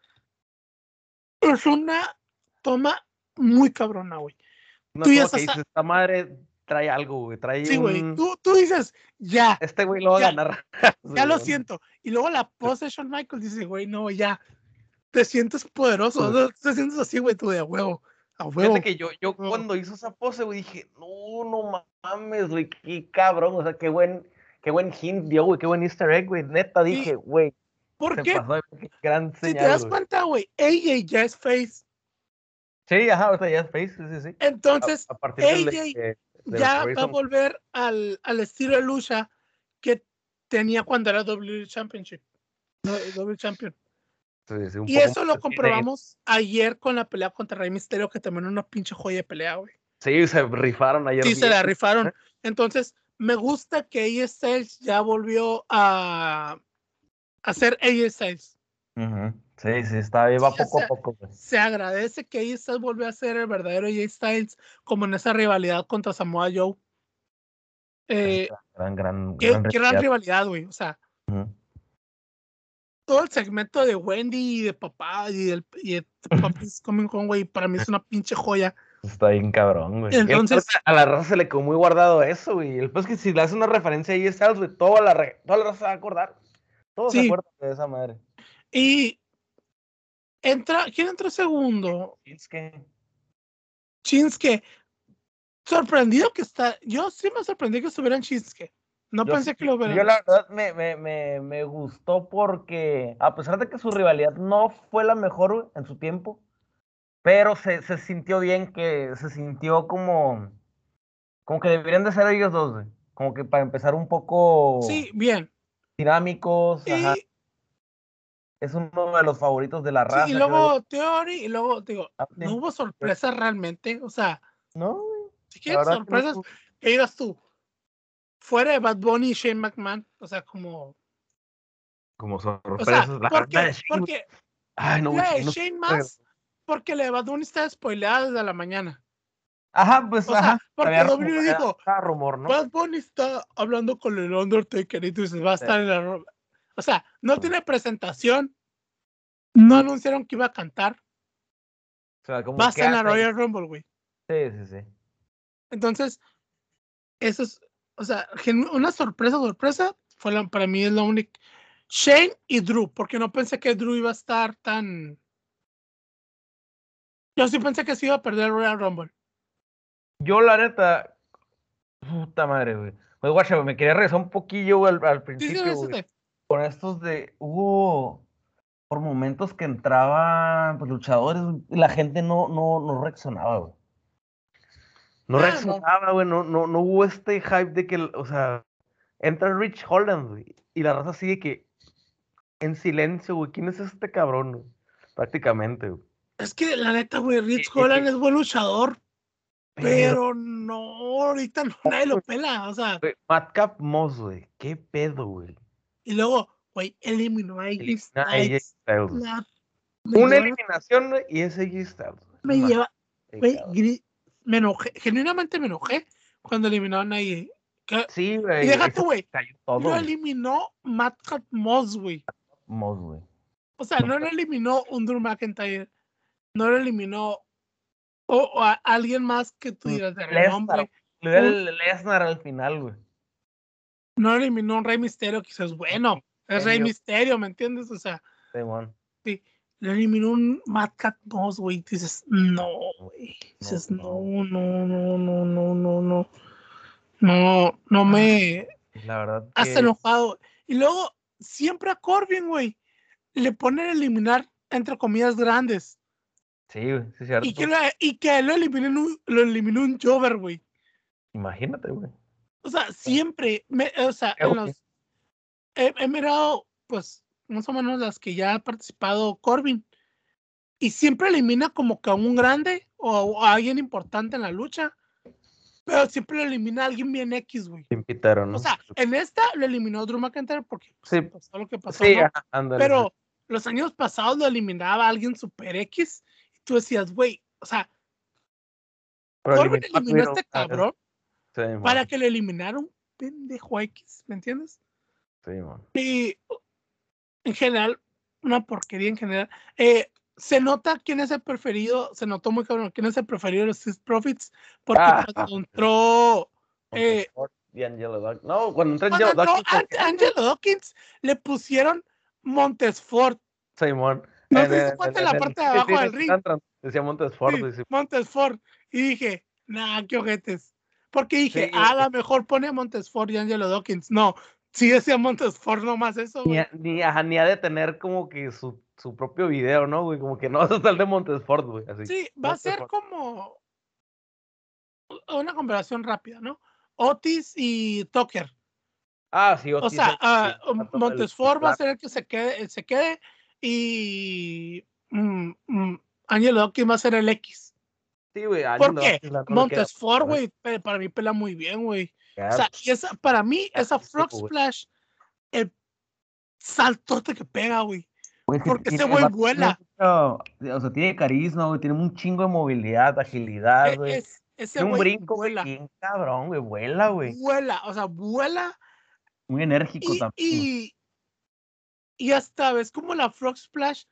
Es una toma muy cabrona, güey. No, tú ya que dices, esta madre trae algo, güey. Trae sí, güey. Tú, tú, dices, ya. Este güey lo va a ganar. ya lo siento. Y luego la pose de Shawn Michaels dice, güey, no, ya. Te sientes poderoso. Te sientes así, güey, tú de huevo. Fíjate que yo, yo cuando hizo esa pose, güey, dije, no, no mames, güey, qué cabrón. O sea, qué buen, qué buen hint dio, güey, qué buen easter egg, güey. Neta, dije, güey. ¿Por qué? gran señal, si te das cuenta, güey, AJ ya es face Sí, ajá, o sea, ya es face, sí, sí. Entonces, AJ ya va a volver al, al, estilo de lucha que tenía cuando era W Championship. No, W Champion. Y eso lo comprobamos ayer con la pelea contra Rey Misterio, que también una pinche joya de pelea, güey. Sí, se rifaron ayer. Sí, se la rifaron. Entonces, me gusta que AJ Styles ya volvió a, hacer AJ Styles. Sí, sí, está ahí, va poco a poco. Se agradece que AJ Styles volvió a ser el verdadero AJ Styles, como en esa rivalidad contra Samoa Joe. Eh, gran, gran, qué, gran, rivalidad, güey. O sea, todo el segmento de Wendy y de papá y del y de Papi's Coming Home, güey, para mí es una pinche joya. Está bien cabrón, güey. Entonces, a la raza se le quedó muy guardado eso, güey. El es que si le hace una referencia a AJ Styles, güey, toda la, toda la raza se va a acordar. Todos se acuerdan de esa madre. Y entra, ¿quién entra segundo? Chinske. Chinske. Sorprendido que está. Yo sí me sorprendí que estuviera en Chinske. No pensé que lo hubiera. Yo la verdad me, me, me, me, gustó porque, a pesar de que su rivalidad no fue la mejor en su tiempo, pero se, se sintió bien, que se sintió como Como que deberían de ser ellos dos, güey. Como que para empezar un poco Sí, bien. dinámicos. Y, ajá. Es uno de los favoritos de la raza. sí, y luego Theory, y luego digo, Ah, sí. no hubo sorpresas realmente. O sea, yo. No, güey, si no sorpresas, tuvo- que digas tú, fuera de Bad Bunny y Shane McMahon, o sea, como, Como o sea, sorpresas. porque, porque Ay, no, la de Shane no- Shane más, porque la de Bad Bunny está spoileada desde la mañana. Ajá, pues, O sea, ajá. porque había W dijo, rumor, ¿no? Bad Bunny está hablando con el Undertaker y tú dices, va a Sí. estar en la... ro-". O sea, no tiene presentación, no anunciaron que iba a cantar, O sea, como va a estar en la? Royal Rumble, güey. Sí, sí, sí. Entonces, eso es, o sea, una sorpresa, sorpresa, fue la- para mí es la única. Shane y Drew, porque no pensé que Drew iba a estar tan. Yo sí pensé que se iba a perder el Royal Rumble. Yo, la neta, puta madre, güey. Pues, guacha, me quería regresar un poquillo güey, al, al Sí, sí, principio, sí, güey. Con estos de. Hubo. Por momentos que entraban pues, luchadores la gente no, no, no reaccionaba, güey. No reaccionaba, güey. No, no, no hubo este hype de que, o sea, entra Rich Holland, güey. Y la raza sigue que. En silencio, güey. ¿Quién es este cabrón, güey? Prácticamente, güey. Es que la neta, güey, Rich Holland es buen luchador, Pero, pero no, ahorita no, nadie lo pela. O sea, Madcap Moss, güey. ¿Qué pedo, güey? y luego, güey, eliminó a AJ Styles. Una eliminación, güey, y es AJ Styles. güey. me lleva, güey, me enojé, genuinamente me enojé cuando eliminaron a. Que- Sí, Y güey. se tú, güey, lo eliminó Matt Moss, güey. Moss, güey. O sea, no lo eliminó un Drew McIntyre, no lo eliminó o, o a alguien más que tú Mm, digas de renombre. Lesnar al final, güey. No eliminó un Rey Misterio, que dices, bueno, es Rey. Misterio, ¿me entiendes? O sea, Simón. Lo eliminó un Matt Cat Moss, güey. y Dices, no, güey. Dices, no. no, no, no, no, no, no, no. No, no me La verdad has enojado. Y luego, siempre a Corbin, güey, le ponen a eliminar, entre comillas, grandes. Sí, güey, sí es cierto. Y que, lo, y que a él lo eliminó, un- lo eliminó un Jover, güey. Imagínate, güey. O sea, siempre, me- o sea, en los, he, he mirado, pues, más o menos las que ya ha participado Corbin. Y siempre elimina como que a un grande o a alguien importante en la lucha. Pero siempre lo elimina a alguien bien X, güey. ¿no? O sea, en esta lo eliminó Drew McIntyre porque pues, Sí. pasó lo que pasó. sí, ¿no? ándale. Pero los años pasados lo eliminaba a alguien super X. Y tú decías, güey, o sea, Pero Corbin eliminó a eliminó a este Twitter, cabrón Sí, para que lo eliminara un pendejo X, ¿me entiendes? Sí, man. Y en general, una porquería en general. Eh, se nota quién es el preferido, se notó muy cabrón quién es el preferido de los Six Profits, porque Ah. cuando entró, eh, y Angelo Dawkins. No, cuando entró Angelo Dawkins. Angelo Dawkins, le pusieron Montesfort. Simón. No En diste el- cuenta en en la parte de abajo sí, del ring. Decía Montesfort. Sí, Montesfort. Y dije, nah, qué ojetes. Porque dije, a lo mejor pone a Montesfort y Angelo Dawkins. No, sí decía Montesfort nomás eso. Ni, güey. a- ni, ajá, ni ha de tener como que su, su propio video, ¿no, güey? Como que no vas a estar de Montesfort, güey. Así. Sí, va a ser como una comparación rápida, ¿no? Otis y Tucker. Ah, sí, O Otis sea, es- ah, sí, tanto el- Montesfort va a ser el que se quede, se quede y mm, mm, Angelo Dawkins va a ser el X. Sí, güey. ¿Por qué? Montesfort, güey, para mí pela muy bien, güey. O sea, y esa, para mí, esa Frog. Splash, el saltote que pega, güey. Güey, es que porque ese güey vuela. mucho- o sea, tiene carisma, güey. Tiene un chingo de movilidad, agilidad, E- güey. es- ese un brinco, güey. vuela, Bien cabrón, güey. Vuela, güey. vuela, o sea, vuela Muy enérgico y, también. y, y hasta ves como la Frog Splash,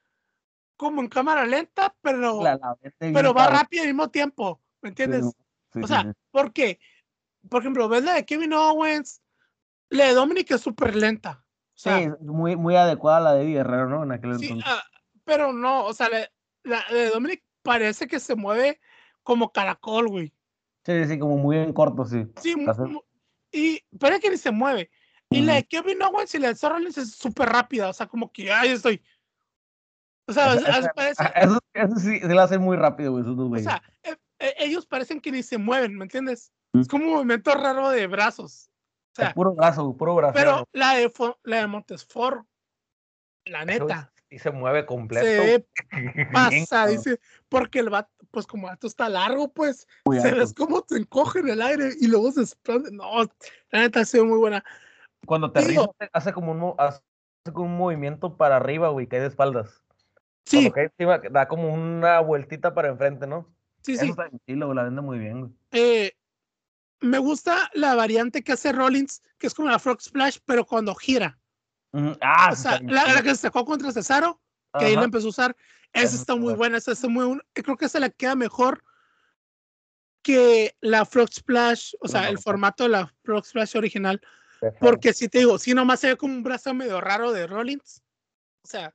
como en cámara lenta, pero, La- la pero va rápido al mismo tiempo, ¿me entiendes? Sí, o sí, sea, sí. porque, por ejemplo, ves la de Kevin Owens, la de Dominic es súper lenta. O sea, Sí, es muy, muy adecuada la de Guerrero, ¿no? En aquel Sí, entonces. ah, pero no, o sea, la, la de Dominic parece que se mueve como caracol, güey. Sí, sí, como muy en corto, sí. Sí, y parece que ni se mueve. Y la Ujú. de Kevin Owens y la de Rollins es súper rápida, o sea, como que, ay, estoy. O sea, es- parece- ah, Eso, eso sí, se lo hace muy rápido, güey, esos dos o güeyes. sea, e- e- ellos parecen que ni se mueven, ¿me entiendes? Es como un movimiento raro de brazos. O sea, puro brazo, puro brazo. pero la de, la de Montesfort, la neta, Y se mueve completo. se pasa, dice, porque el vato, pues como el vato está largo, pues, Muy se ves como te encoge en el aire y luego se expande. No, la neta ha sido muy buena. Cuando te ríes, hace como un, mo- hace como un movimiento para arriba, güey, cae de espaldas. Sí, cae encima, da como una vueltita para enfrente, ¿no? sí, Eso sí. está bien chilo, la vende muy bien, güey. Eh, me gusta la variante que hace Rollins, que es como la Frog Splash, pero cuando gira. Ah, O sí sea, la, la que se sacó contra Cesaro, que ahí la empezó a usar, Esa está muy buena. esa está muy buena. Creo que esa le queda mejor que la Frog Splash, o sea, el formato de la Frog Splash original. Porque si te digo, si nomás se ve como un brazo medio raro de Rollins, o sea,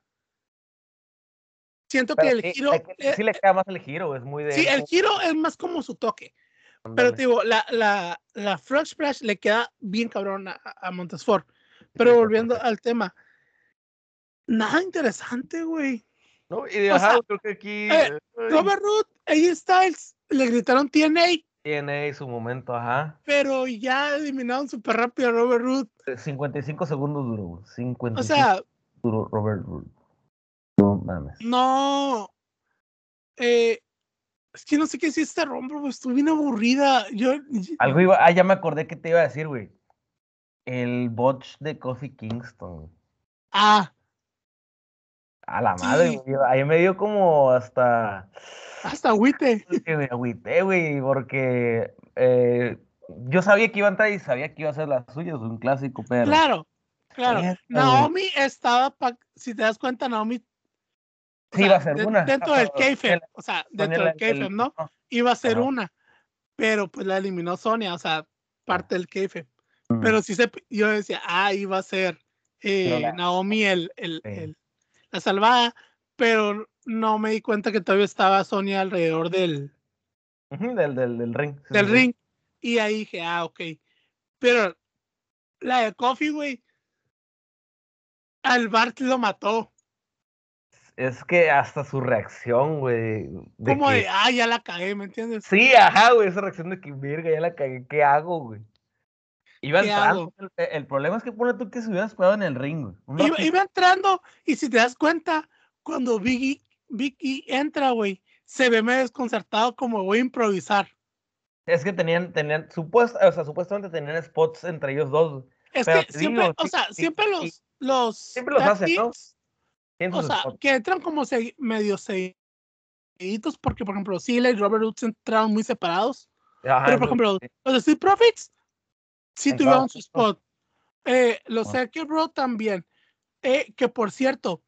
siento que Pero el sí, giro, hay que- eh, sí le queda más el giro, es muy de. sí, el giro es más como su toque. Pero te digo, la, la, la Frog Splash le queda bien cabrón a, a Montesfort. Pero volviendo al tema, nada interesante, güey. No, y ajá, sea, creo que aquí eh, eh, Robert Root, AJ Styles, le gritaron TNA, tiene su momento, ajá. pero ya eliminaron súper rápido a Robert Root. Eh, 55 segundos duró, güey. 55 O sea, duró Robert Roode. No mames. no. Eh, es que no sé qué hiciste, Rumble, güey, estuve bien aburrida. Yo, Algo iba. Ah, ya me acordé que te iba a decir, güey. El botch de Kofi Kingston. ah, A la madre, Sí. güey. Ahí me dio como hasta. hasta agüite. Que me agüité, güey, porque eh, yo sabía que iba a entrar y sabía que iba a ser la suya, es un clásico, pero. Claro, claro. Güey. Naomi estaba, pa- si te das cuenta, Naomi. O Sí, sea, iba a ser de- una. Dentro del la- o sea, dentro del el- ¿no? Iba a ser Ajá. una, pero pues la eliminó Sonia, o sea, parte del. Mm. Pero sí se, yo decía, ah, iba a ser eh, la- Naomi el, el, Sí. el- la salvada, pero no me di cuenta que todavía estaba Sonia alrededor del, del, del, del ring. del sí. ring. Y ahí dije, ah, ok. Pero la de Coffee, güey, al Bart lo mató. Es que hasta su reacción, güey. Como que- de, ah, ya la cagué, ¿me entiendes? Sí, ajá, güey, esa reacción de que, verga, ya la cagué, ¿qué hago, güey? Iba ¿Qué entrando, el, el problema es que pone tú que se hubiera esperado en el ring, güey. Iba, entrando y si te das cuenta, cuando Biggie, Biggie entra, güey, se ve medio desconcertado como voy a improvisar. Es que tenían, tenían, supuest, o sea, supuestamente tenían spots entre ellos dos. Es que siempre, digo, o sea, siempre los, los, Siempre los tag hacen, ¿no? O sea, que entran como segui- medio seguiditos, porque por ejemplo, Sila y Robert Woods entraron muy separados. Ajá, Pero por ejemplo, los de Street Profits sí tuvieron su spot. Eh, los Ah. Circuit Bro también. Eh, que por cierto,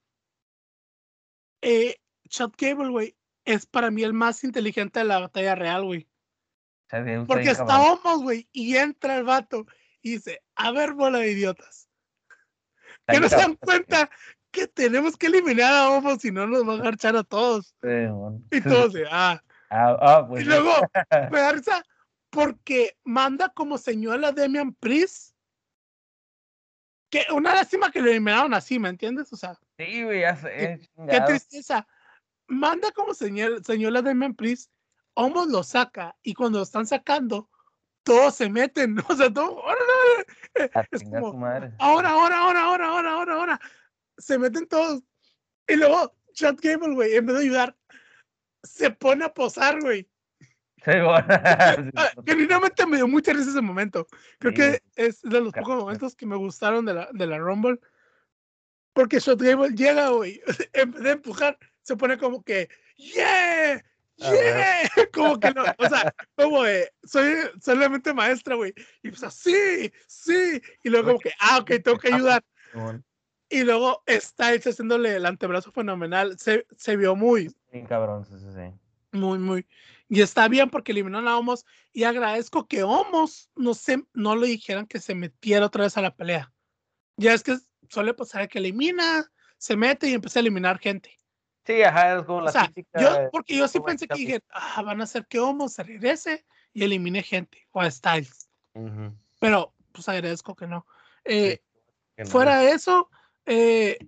eh, Chad Gable, güey, es para mí el más inteligente de la batalla real, güey. Porque estábamos, güey, y entra el vato y dice, a ver, bola de idiotas. Que no se dan cuenta que tenemos que eliminar a Homo, si no nos van a garchar a todos. Sí, bueno. Y todos de, ah. Ah, ah, pues Y luego me da risa porque manda como señora a Demian Priest. Que una lástima que lo eliminaron así, ¿me entiendes? O sea, Sí, güey, ya sé. qué chingado. tristeza. Manda como señor, señora Demian Priest, Homos lo saca y cuando lo están sacando, todos se meten, o sea, todo, órale, A es chingar como, su madre. ahora, ahora, ahora, ahora, ahora, ahora, ahora, se meten todos. Y luego, Chad Gable, güey, en vez de ayudar, se pone a posar, güey. Sí, bueno. Ah, Genuinamente me dio mucha risa ese momento. Creo Sí, que es de los pocos momentos que me gustaron de la, de la Rumble. Porque Shot Gable llega, güey, en vez de empujar, se pone como que, ¡Yeah! ¡Yeah! Como que no, o sea, como de, soy solamente maestra, güey. Y pues así, sí. Y luego como que, ah, ok, tengo que ayudar. Y luego Styles haciéndole el antebrazo fenomenal. Se, se vio muy, Bien cabrón, sí, sí, sí. muy, muy. Y está bien porque eliminaron a Homos. Y agradezco que Homos no, se, no le dijeran que se metiera otra vez a la pelea. Ya es que suele pasar que elimina, se mete y empieza a eliminar gente. Sí, ajá, es como O la sea, típica. yo, porque yo sí pensé que dije, ah, van a hacer que Homos se regrese y elimine gente o a Styles. Ujú, Pero pues agradezco que no. Eh, que no. Fuera de eso, eh,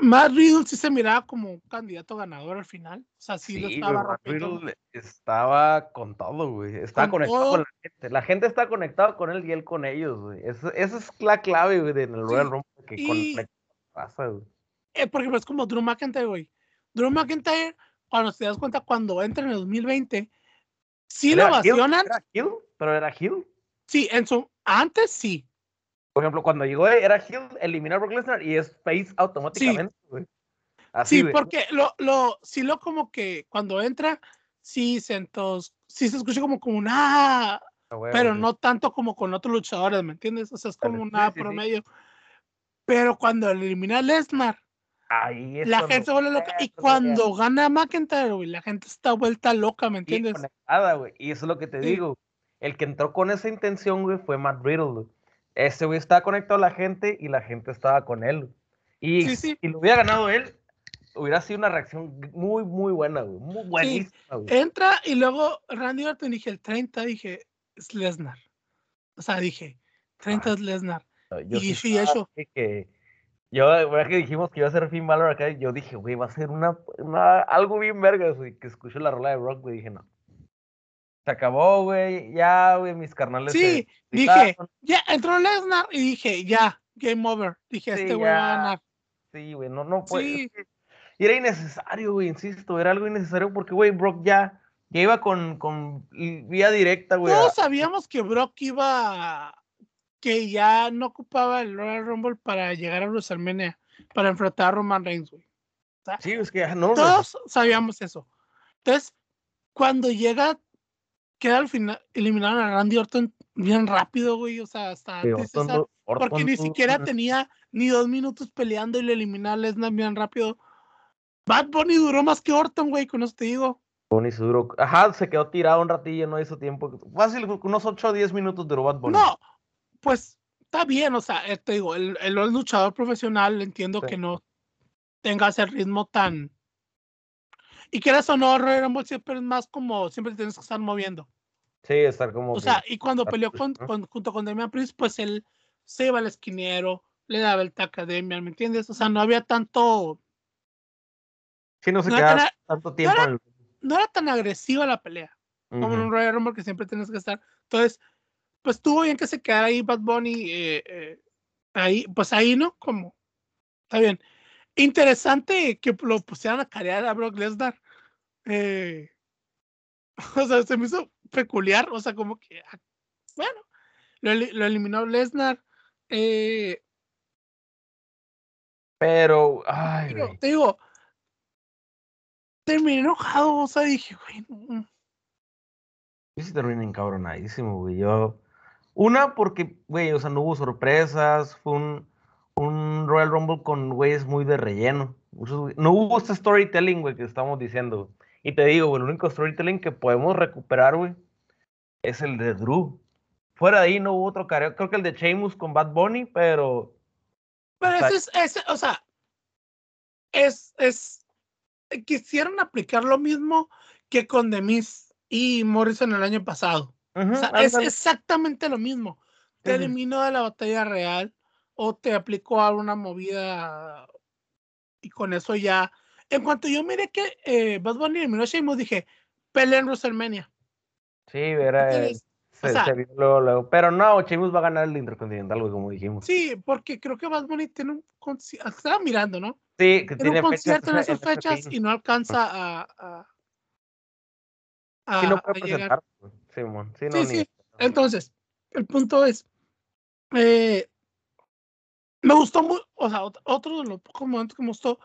Matt Riddle sí se miraba como un candidato ganador al final. O sea, sí, Sí, lo estaba Matt. Riddle estaba con todo, güey. Estaba Con conectado todo. con la gente. La gente está conectada con él y él con ellos, güey. Esa es la clave, güey, en el Royal Sí, Rumble que y- pasa, güey. Eh, por ejemplo, es como Drew McIntyre, güey. Drew McIntyre, cuando te das cuenta, cuando entra en el 2020, sí lo heel, ovacionan. Era heel, pero era heel. Sí, en su. Antes sí. Por ejemplo, cuando llegó era heel, eliminó a Brock Lesnar y es face automáticamente, güey. Así, Sí, porque lo, lo, sí lo como que cuando entra, sí se entonces, sí se escucha como, como una, Ah, pero no tanto como con otros luchadores, ¿me entiendes? O sea, es como una sí, sí, sí. promedio. Pero cuando elimina a Lesnar, Ahí la gente se vuelve loca. Y cuando gana McIntyre, güey, la gente está vuelta loca, ¿me y entiendes? conectada, güey. Y eso es lo que te Sí. digo. El que entró con esa intención, güey, fue Matt Riddle, güey. Ese güey estaba conectado a la gente y la gente estaba con él. Y Sí, sí. si lo hubiera ganado él, hubiera sido una reacción muy, muy buena, güey. Muy buenísima, güey. Entra y luego Randy Orton, dije, el 30, dije, es Lesnar. O sea, dije, 30 Ah, es Lesnar. Yo y sí eso. que yo, ¿verdad que dijimos que iba a ser Finn Balor acá? Yo dije, güey, va a ser una, una algo bien vergas, güey. Que escuché la rola de Brock, güey, dije, no. Se acabó, güey, ya, güey, mis carnales. se Sí, dije, ya, entró Lesnar y dije, ya, game over. Dije, Sí, este güey va a ganar. Sí, güey, no, no puede. Sí. Y era innecesario, güey, insisto, era algo innecesario porque, güey, Brock ya, ya iba con, con vía directa, güey. Todos sabíamos que Brock iba, que ya no ocupaba el Royal Rumble para llegar a WrestleMania, para enfrentar a Roman Reigns, güey. O sea, Sí, es que ya no. todos sabíamos eso. Entonces, cuando llega, queda al final, eliminaron a Randy Orton bien rápido, güey. O sea, hasta Sí, antes Orton esa- du- porque ni siquiera tenía ni dos minutos peleando y le eliminó a Lesnar bien rápido. Bad Bunny duró más que Orton, güey, con eso te digo. Bunny se duró. Ajá, se quedó tirado un ratillo, no hizo tiempo. Fácil, unos 8 o 10 minutos duró Bad Bunny. No, pues está bien, o sea, eh, te digo, el, el luchador profesional entiendo Sí. que no tenga ese ritmo tan. Y quieras o no, Royal Rumble siempre es más como siempre tienes que estar moviendo. Sí, estar como. O sea, y cuando peleó con, junto con Damian Priest, pues él se iba al esquinero, le daba el taca a Damian, ¿me entiendes? O sea, no había tanto, Sí, no se no quedaba tanto tiempo era- en el. no era tan agresiva la pelea. como en un Royal Rumble que siempre tienes que estar. Entonces, pues estuvo bien que se quedara ahí Bad Bunny, eh, eh, ahí, pues ahí, ¿no? Como, está bien. Interesante que lo pusieran a carear a Brock Lesnar. Eh, o sea, se me hizo peculiar, o sea, como que, ah, bueno, lo, eli- lo eliminó Lesnar. eh, Pero, ay, pero te digo, terminé enojado, o sea, dije, güey, no, Yo sí terminé encabronadísimo, güey. Yo. Una, porque, güey, o sea, no hubo sorpresas. Fue un, un Royal Rumble con güeyes muy de relleno. No hubo este storytelling, güey, que estamos diciendo. Y te digo, güey, el único storytelling que podemos recuperar, güey, es el de Drew. Fuera de ahí no hubo otro careo. Creo que el de Sheamus con Bad Bunny, pero. Pero Exacto. ese es, ese, o sea, es, es, quisieron aplicar lo mismo que con Demis y Morrison el año pasado. O sea, es exactamente lo mismo. Te Ujú. eliminó de la batalla real o te aplicó alguna movida y con eso ya. En cuanto yo miré que eh, Bad Bunny eliminó a Sheamus, dije, pelea en WrestleMania. Sí, era. ¿Entiendes? Se, sea- se vio luego, luego. Pero no, Sheamus va a ganar el Intercontinental, como dijimos. Sí, porque creo que Bad Bunny tiene un concierto, estaba mirando, ¿no? Sí, que Tiene tiene un concierto en esas fechas y no alcanza a, a, a- Sí, no a puede llegar. presentar. Simón. Sí, no, Sí, ni- sí. Entonces, el punto es, eh, me gustó muy, o sea, ot- otro de los pocos momentos que me gustó,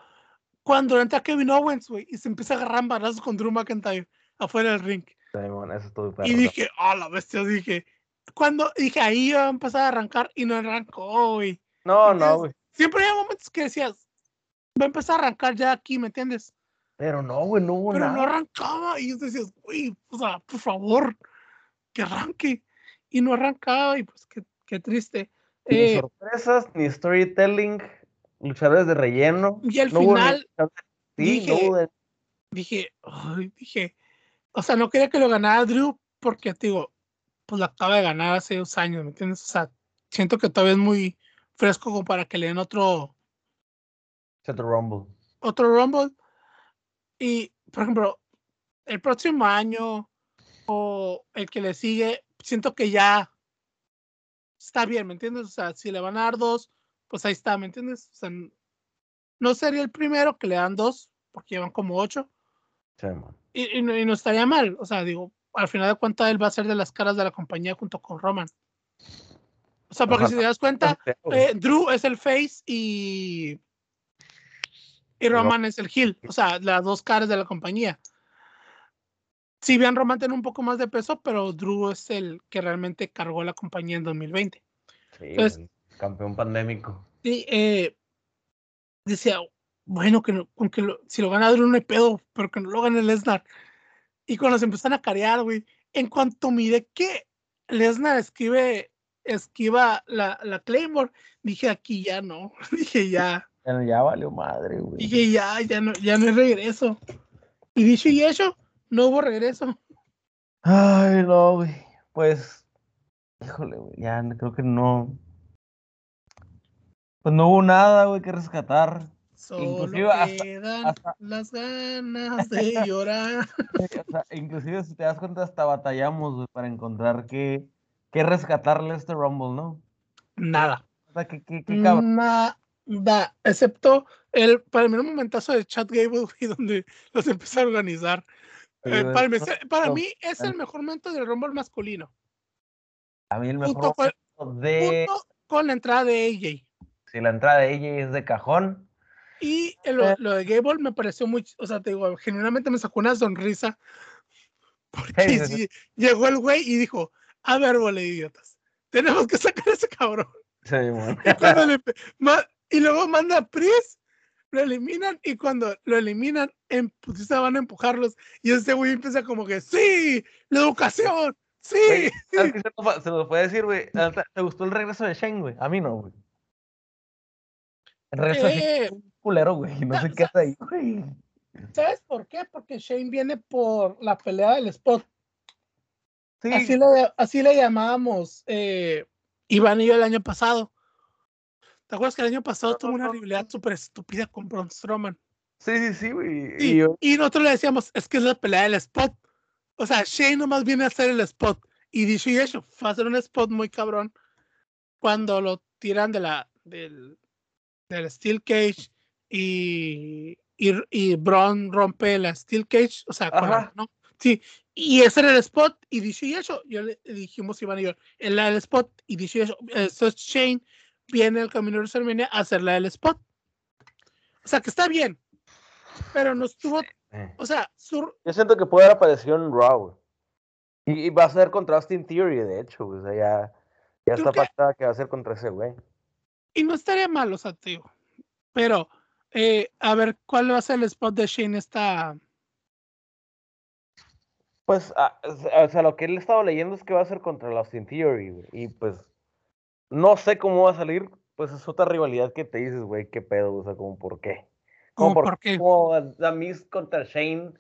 cuando entra Kevin Owens, güey, y se empieza a agarrar en balazos con Drew McIntyre afuera del ring. Eso. Y dije, ah, la bestia, dije, cuando dije, ahí iba a empezar a arrancar y no arrancó, güey. No, no, güey. Siempre hay momentos que decías, va a empezar a arrancar ya aquí, ¿me entiendes? Pero no, güey, no hubo Pero no nada. arrancaba y decías, güey, o sea, por favor, que arranque. Y no arrancaba y pues qué, qué triste. Ni Eh, sorpresas, ni storytelling, luchadores de relleno. y al no final sí, dije- no dije, dije, o sea, no quería que lo ganara Drew porque, te digo, pues lo acaba de ganar hace dos años, ¿me entiendes? O sea, siento que todavía es muy fresco como para que le den otro, otro Rumble. Otro Rumble. Y, por ejemplo, el próximo año o el que le sigue, siento que ya está bien, ¿me entiendes? O sea, si le van a dar dos, pues ahí está, ¿me entiendes? O sea, no sería el primero que le dan dos, porque llevan como ocho. Sí. Y, y no, y no estaría mal. O sea, digo, al final de cuentas él va a ser de las caras de la compañía junto con Roman. O sea, porque si te das cuenta, eh, Drew es el face y, y Roman es el heel. O sea, las dos caras de la compañía. Si bien Roman tiene un poco más de peso, pero Drew es el que realmente cargó la compañía en 2020. Sí, Entonces- campeón pandémico. Y eh, decía, bueno, que no- con que lo- si lo gana Drew no hay pedo, pero que no lo gane Lesnar. Y cuando se empiezan a carear, güey, en cuanto mire que Lesnar escribe, esquiva la, la Claymore, dije, aquí ya no. dije, ya, Ya, ya valió madre, güey. dije, ya, ya no, ya no hay regreso. Y dicho y hecho, no hubo regreso. Ay, no, güey. Pues, híjole, güey, ya creo que no. Pues no hubo nada, güey, que rescatar. Solo Inclusive quedan hasta- las ganas de llorar. O sea, inclusive si te das cuenta, hasta batallamos, güey, para encontrar qué, qué rescatarle a este Rumble, ¿no? Nada. O sea, qué, qué, qué cabrón. Nada, excepto el, para mí, un momentazo de Chat Gable, güey, donde los empecé a organizar. Sí, Eh, para No, para no, mí es el mejor momento del Rumble masculino, A mí el junto mejor con, momento de. junto con la entrada de AJ. Si la entrada de ella es de cajón. Y el- lo, Eh. lo de Gable me pareció muy, o sea, te digo, genuinamente me sacó una sonrisa. Porque Sí, sí, sí. sí, llegó el güey y dijo, a ver, de idiotas, tenemos que sacar a ese cabrón. Sí, bueno. Y, le y luego manda a Priest, lo eliminan y cuando lo eliminan, en putiza van a empujarlos. Y este güey empieza como que, sí, la educación, sí. Güey, ¿sabes qué se lo, se puede decir, güey? ¿Te gustó el regreso de Shane, güey? A mí no, güey. El regreso de Shane es un culero, güey. No sé qué hace ahí, güey. ¿Sabes por qué? Porque Shane viene por la pelea del spot. Sí, Así le, así le llamábamos eh, Iván y yo el año pasado. ¿Te acuerdas que el año pasado tuvo una rivalidad súper estúpida con Braun Strowman? sí, sí, sí, güey. Sí, Y yo, y nosotros le decíamos, es que es la pelea del spot. O sea, Shane nomás viene a hacer el spot. Y dicho y hecho, fue a hacer un spot muy cabrón cuando lo tiran de la, del, del Steel Cage y, y, y Braun rompe la Steel Cage, o sea. ¿no? Sí, y ese era el spot, y dicho y hecho, yo le le dijimos Iván y yo, el, el spot, y dicho y hecho, eso es Shane, viene el camino de WrestleMania a hacer la del spot. O sea, que está bien, pero no estuvo, eh, o sea, su, yo siento que puede haber aparecido en Raw. Y, y va a ser contra Austin Theory, de hecho. O sea, ya, ya está que- pactada que va a ser contra ese güey. y no estaría mal, o sea, digo, pero, eh, a ver, ¿cuál va a ser el spot de Shane esta? Pues, ah, o sea, o sea, lo que él estaba leyendo es que va a ser contra la Austin Theory, güey. Y pues, no sé cómo va a salir. Pues es otra rivalidad que te dices, güey, qué pedo, o sea, como por qué. ¿Cómo Como por qué? Como The Miz contra Shane,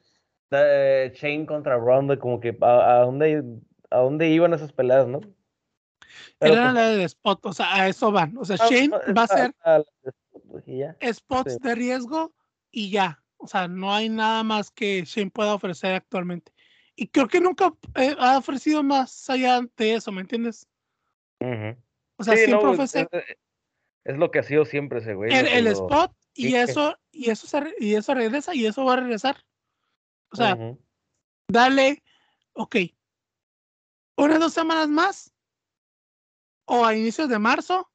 The- Shane contra Ronda, como que a, a dónde, a dónde iban esas peleas, ¿no? Pero, Era pues, la del spot, o sea, a eso van. O sea, ah, Shane va a ser spots sí. de riesgo y ya. O sea, no hay nada más que Shane pueda ofrecer actualmente. Y creo que nunca eh, ha ofrecido más allá de eso, ¿me entiendes? Ujú. O sea, Sí, no, siempre güey, ofrece es, es- es lo que ha sido siempre ese güey. el, el spot y eso, y eso se y eso regresa y eso va a regresar. O sea, Ujú. dale, ok, unas dos semanas más o a inicios de marzo,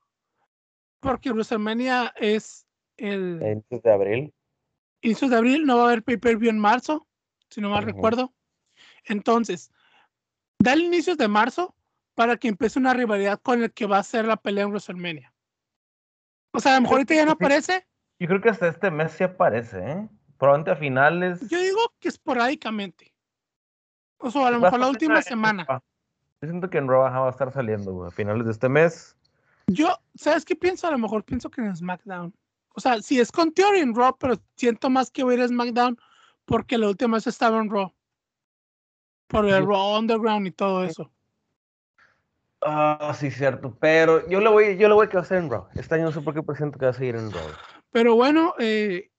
porque WrestleMania es el A inicios de abril. inicios de abril, no va a haber pay-per-view en marzo, si no mal Ujú. recuerdo. Entonces, dale inicios de marzo para que empiece una rivalidad con el que va a ser la pelea en WrestleMania. O sea, a lo mejor ahorita ya no aparece. Yo creo que hasta este mes sí aparece, ¿eh? Probablemente a finales. Yo digo que esporádicamente. O sea, a lo mejor la última semana. Yo siento que en Raw va a estar saliendo, güey, a finales de este mes. Yo, ¿sabes qué pienso? A lo mejor pienso que en SmackDown. O sea, si es con Theory en Raw, pero siento más que voy a ir a SmackDown porque la última vez estaba en Raw. Por el Raw Underground y todo eso. Ah, sí, cierto. Pero yo le voy, yo le voy a que va a ser en Raw. Este año no sé por qué presiento que va a seguir en Raw. Pero bueno, eh,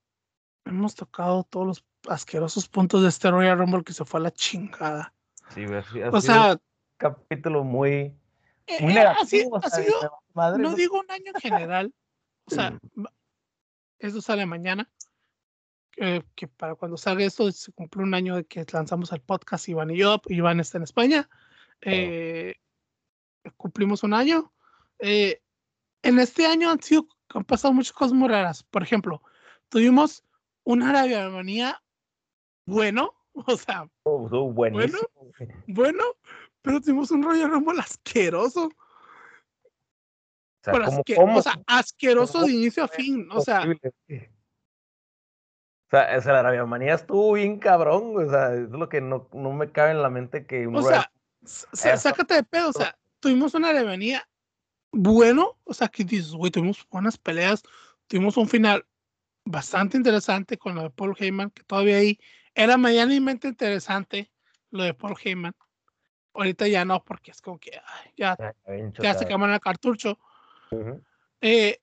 hemos tocado todos los asquerosos puntos de este Royal Rumble que se fue a la chingada. Sí, ha sido O sea, un capítulo muy, eh, muy eh, ha sido- negativo. ha sido- madre, no ¿no? digo un año en general, o sea, Mm. eso sale mañana, eh, que para cuando salga esto se cumple un año de que lanzamos el podcast Iván y yo, Iván está en España, eh, cumplimos un año. eh, en este año han sido, han pasado muchas cosas muy raras, por ejemplo, tuvimos una Arabia bueno, o sea, Oh, buenísimo. güey. bueno, pero tuvimos un Royal Rumble asqueroso. O sea, pero ¿cómo- asque- cómo o sea, asqueroso cómo de inicio a fin. O sea? O sea, esa la Arabia Manía estuvo bien cabrón, o sea, es lo que no, no me cabe en la mente que un o sea, sácate de pedo. O sea, tuvimos una alemania bueno. O sea, que dices, güey, tuvimos buenas peleas. Tuvimos un final bastante interesante con lo de Paul Heyman, que todavía ahí era medianamente interesante lo de Paul Heyman. Ahorita ya no, porque es como que ay, ya, Ya, se queman el cartucho. Eh,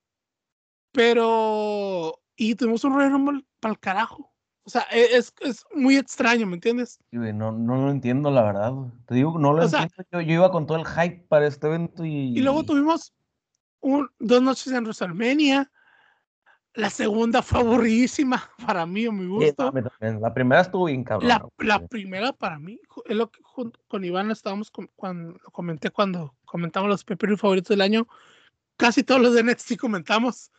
pero. Y tuvimos un Royal Rumble para el carajo. O sea, e- es, es muy extraño, ¿me entiendes? Sí, güey, no, no lo entiendo, la verdad. güey. Te digo, no lo O sea- entiendo. Yo, yo iba con todo el hype para este evento y. Y luego tuvimos un, dos noches en WrestleMania. La segunda fue aburridísima para mí, a mi Sí, gusto. también. La primera estuvo bien cabrón. La, la primera para mí, es lo que junto con Iván estábamos com- cuando lo comenté cuando comentamos los pay favoritos del año. Casi todos los de NXT comentamos.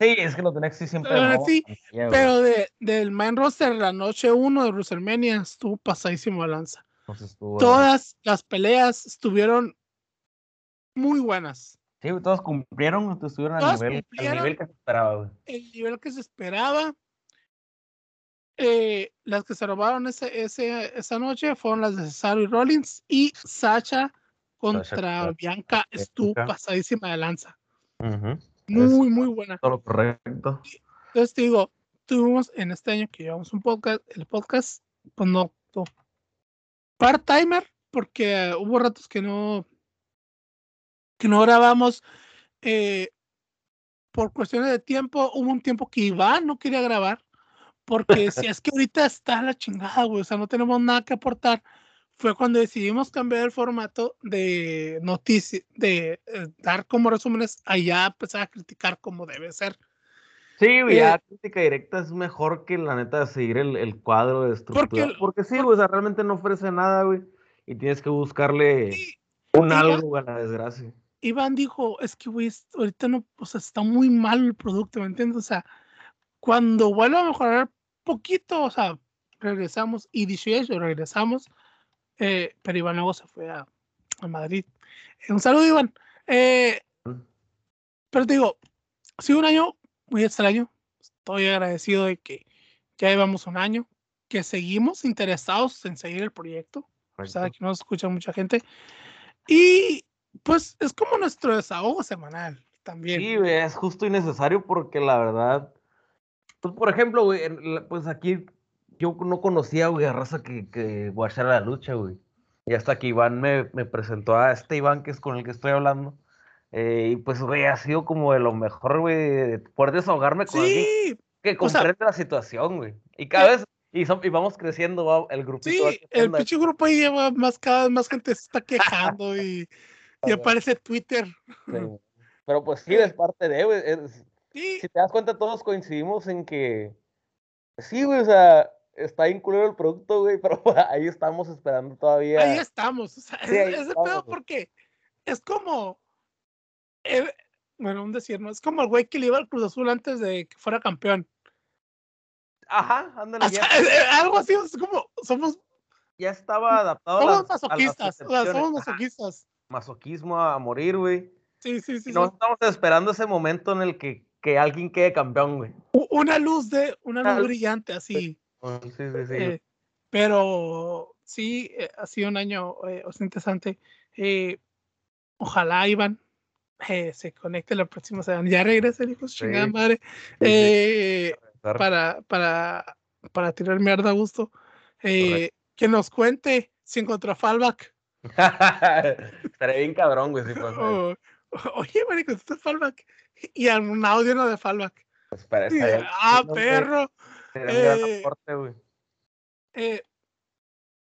Sí, es que los de NXT siempre. Pero sí, de, del main roster, la noche 1 de WrestleMania estuvo pasadísimo de lanza. Estuvo- Todas las peleas estuvieron muy buenas. Sí, todos cumplieron, estuvieron al Todas nivel, al nivel que se esperaba, güey. el nivel que se esperaba. Eh, las que se robaron ese, ese, esa noche fueron las de Cesaro y Rollins y Sacha contra contra Bianca estuvo pasadísima de lanza. Ujú. Muy, muy buena. Todo lo correcto. Entonces te digo, tuvimos en este año que llevamos un podcast, el podcast, pues no, no part-timer, porque hubo ratos que no, que no grabamos eh, por cuestiones de tiempo. Hubo un tiempo que Iván no quería grabar, porque si es que ahorita está la chingada, güey, o sea, no tenemos nada que aportar. Fue cuando decidimos cambiar el formato de noticias, de eh, dar como resúmenes, allá empezar a criticar como debe ser. Sí, güey, Eh, ya crítica directa es mejor que la neta seguir el, el cuadro de estructura. Porque Porque, sí, güey, o sea, realmente no ofrece nada, güey. Y tienes que buscarle Y- un algo a la desgracia. Iván dijo, es que, güey, ahorita no, o sea, está muy mal el producto, ¿me entiendes? O sea, cuando vuelva a mejorar poquito, o sea, regresamos, y dicho eso, regresamos, eh, pero Iván luego se fue a, a Madrid. Eh, un saludo, Iván. Eh, pero te digo, ha sido un año muy extraño. Estoy agradecido de que ya llevamos un año, que seguimos interesados en seguir el proyecto. O sea, que nos escucha mucha gente. Y pues es como nuestro desahogo semanal también. Sí, es justo y necesario porque la verdad, pues por ejemplo, güey, pues aquí yo no conocía, güey, a raza que, que guachara la lucha, güey. Y hasta que Iván me, me presentó a este Iván que es con el que estoy hablando. eh, y pues, güey, ha sido como de lo mejor, güey, de poder desahogarme con alguien sí, que o sea- comprende la situación, güey. Y cada vez, y, son- y vamos creciendo, va, el grupito. va sí, el pinche grupo ahí lleva más, cada vez más gente se está quejando y, y aparece Twitter. Sí. Pero pues sí, es parte de, güey. es- Sí, si te das cuenta, todos coincidimos en que sí, güey, o sea, está bien culero el producto, güey, pero ahí estamos esperando todavía. ahí estamos. O sea, Sí, es, ahí es de estamos, pedo porque es como, eh, bueno, un decir, ¿no? Es como el güey que le iba al Cruz Azul antes de que fuera campeón. Ajá, ándale, O ya, es- es algo así, es como, somos, ya estaba adaptado a somos las, a las masoquistas, o sea, somos. Ajá, masoquistas. masoquismo a morir, güey. Sí, sí, sí. Y sí. no estamos esperando ese momento en el que, que alguien quede campeón, güey. Una luz de, una luz. brillante así. Sí, sí, sí. eh, pero sí, eh, ha sido un año eh, interesante. Eh, ojalá Iván se conecte la próxima semana. Ya regresa el hijo chingada madre. Para... para, para, tirar mierda a gusto. Que nos cuente si encontró Fallback. Estaría bien cabrón, güey, si pasa eso. O- oye, marico, ¿esto es Fallback? Y un audio no de Fallback. Estaría ah, güey. Gran Eh, aporte, güey. Eh,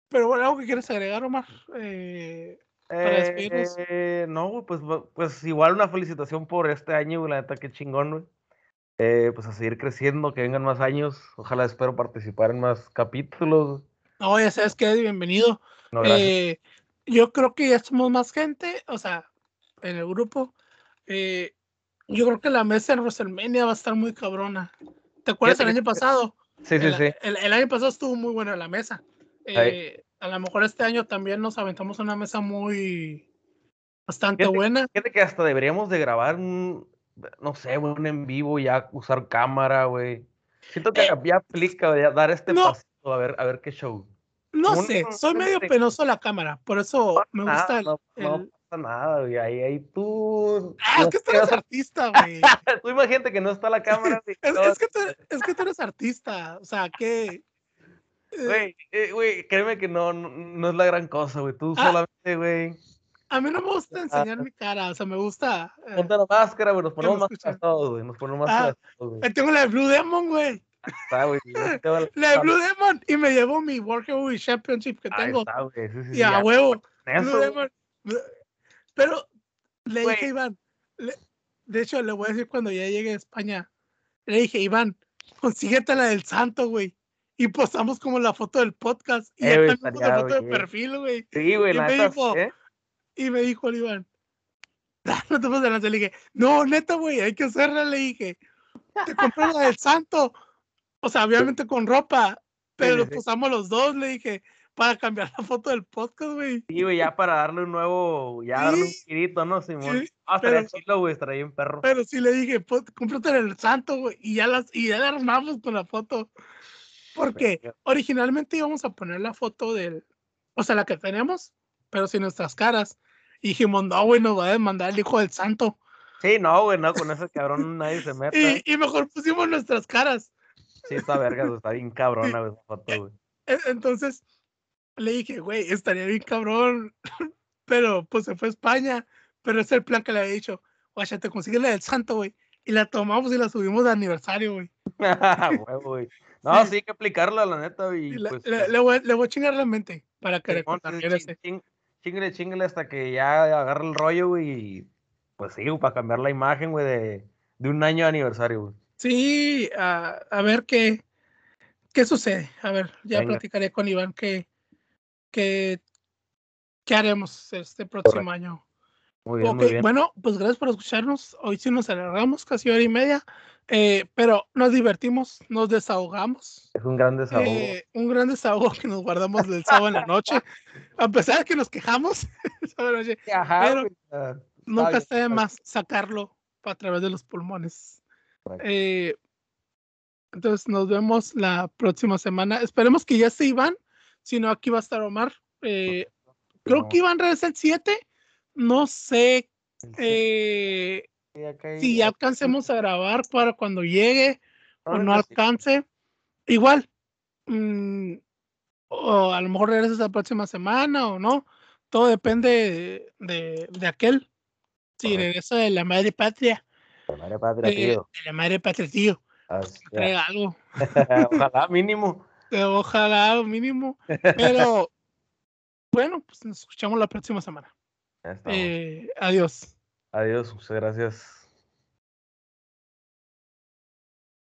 pero bueno, ¿algo que quieres agregar, Omar? Eh, para. Eh, no, güey, pues, pues igual una felicitación por este año, güey, la neta, qué chingón, güey. Eh, pues a seguir creciendo, que vengan más años. Ojalá espero participar en más capítulos. no, ya sabes que bienvenido. No. Eh, yo creo que ya somos más gente, o sea, en el grupo. Eh, yo creo que la mesa en WrestleMania va a estar muy cabrona. ¿Te acuerdas el año pasado? sí, sí, el, sí. el- el año pasado estuvo muy buena la mesa. Eh, a lo mejor este año también nos aventamos una mesa muy bastante Fíjate- buena. Fíjate que hasta deberíamos de grabar un, no sé, un en vivo, ya usar cámara, güey. Siento que Eh, ya aplica ya dar este no. pasito, a ver, a ver qué show. No un- sé, soy medio este- penoso la cámara, por eso me Ah, gusta el. no, no el- pasa nada, güey. Ahí, ahí tú. Ah, es que tú eres artista, güey. tú imagínate que no está la cámara. Es, es que tú, es que tú eres artista, o sea, que. eh, Güey, eh, güey, créeme que no, no, no es la gran cosa, güey. Tú Ah. solamente, güey. a mí no me gusta enseñar mi cara, o sea, me gusta. eh, Ponte la máscara, güey. Nos ponemos máscaras escuchan. todos, güey. Nos ponemos Ah, máscaras todos, güey. eh, tengo la de Blue Demon, güey. Está, la- La de Blue Demon. Y me llevo mi World Heavyweight Championship que tengo. está, güey. Sí, sí, Y a ya, huevo. Blue Demon. Pero le dije a Iván, le- de hecho, le voy a decir cuando ya llegue a España. Le dije, Iván, consíguete la del santo, güey. Y posamos como la foto del podcast. Y Eh, ya cambiamos la foto de perfil, güey. Sí, güey, y la me dijo, ¿eh? Y me dijo el Iván, "Ah, no te pases de lanza". Le dije, no, neta, güey, hay que hacerla. Le dije, te compré la del santo. O sea, obviamente con ropa, pero sí. posamos los dos, le dije, para cambiar la foto del podcast, güey. Sí, güey, ya para darle un nuevo, ya darle un Sí. girito, ¿no, Simón? Sí, Ah, estaría chido, güey, estaría bien perro. Pero sí le dije, "Pon- cómprate el santo, güey. Y ya las, y ya la armamos con la foto. Porque Verga. originalmente íbamos a poner la foto del, o sea, la que tenemos, pero sin nuestras caras. Y dijimos, no, güey, nos va a demandar el hijo del santo. Sí, no, güey, no, con ese cabrón nadie se meta. Y, y mejor pusimos nuestras caras. Sí, está verga, está bien cabrona, güey, esa foto, güey. E- Entonces le dije, güey, estaría bien cabrón. Pero pues se fue a España. Pero ese es el plan que le había dicho. Guacha, te consigues la del santo, güey. Y la tomamos y la subimos de aniversario, güey. Güey. No, Sí. sí, hay que aplicarla, la neta, Y pues... le- le voy, le voy a chingar la mente para que ching- ching- Chingale, chingale hasta que ya agarre el rollo, güey, y pues sí, güey, para cambiar la imagen, güey, de, de un año de aniversario, güey. Sí, a, a ver qué, qué sucede. A ver, ya Venga. platicaré con Iván qué, qué, qué haremos este próximo año. Muy bien, Ok, muy bien. bueno, pues gracias por escucharnos. Hoy sí nos alargamos casi hora y media, eh, pero nos divertimos, nos desahogamos. Es un gran desahogo. Eh, un gran desahogo que nos guardamos del sábado en la noche. A pesar de que nos quejamos, el sábado en la noche, Ajá, pero nunca bien, está de más sacarlo a través de los pulmones. Eh, entonces nos vemos la próxima semana. Esperemos que ya esté Iván, si no aquí va a estar Omar. Eh, creo que Iván regresa el 7. No sé sí, eh, sí, si ya alcancemos a grabar para cuando llegue o no sí. alcance. Igual, mm, o a lo mejor regresas la próxima semana o no. Todo depende de, de- de aquel. Si Correcto. regresa de la madre patria, La madre patria, de, tío. de la madre patria, tío, algo. Ojalá, mínimo. Ojalá, lo mínimo. Pero bueno, pues nos escuchamos la próxima semana. Eh, adiós. Adiós, muchas gracias.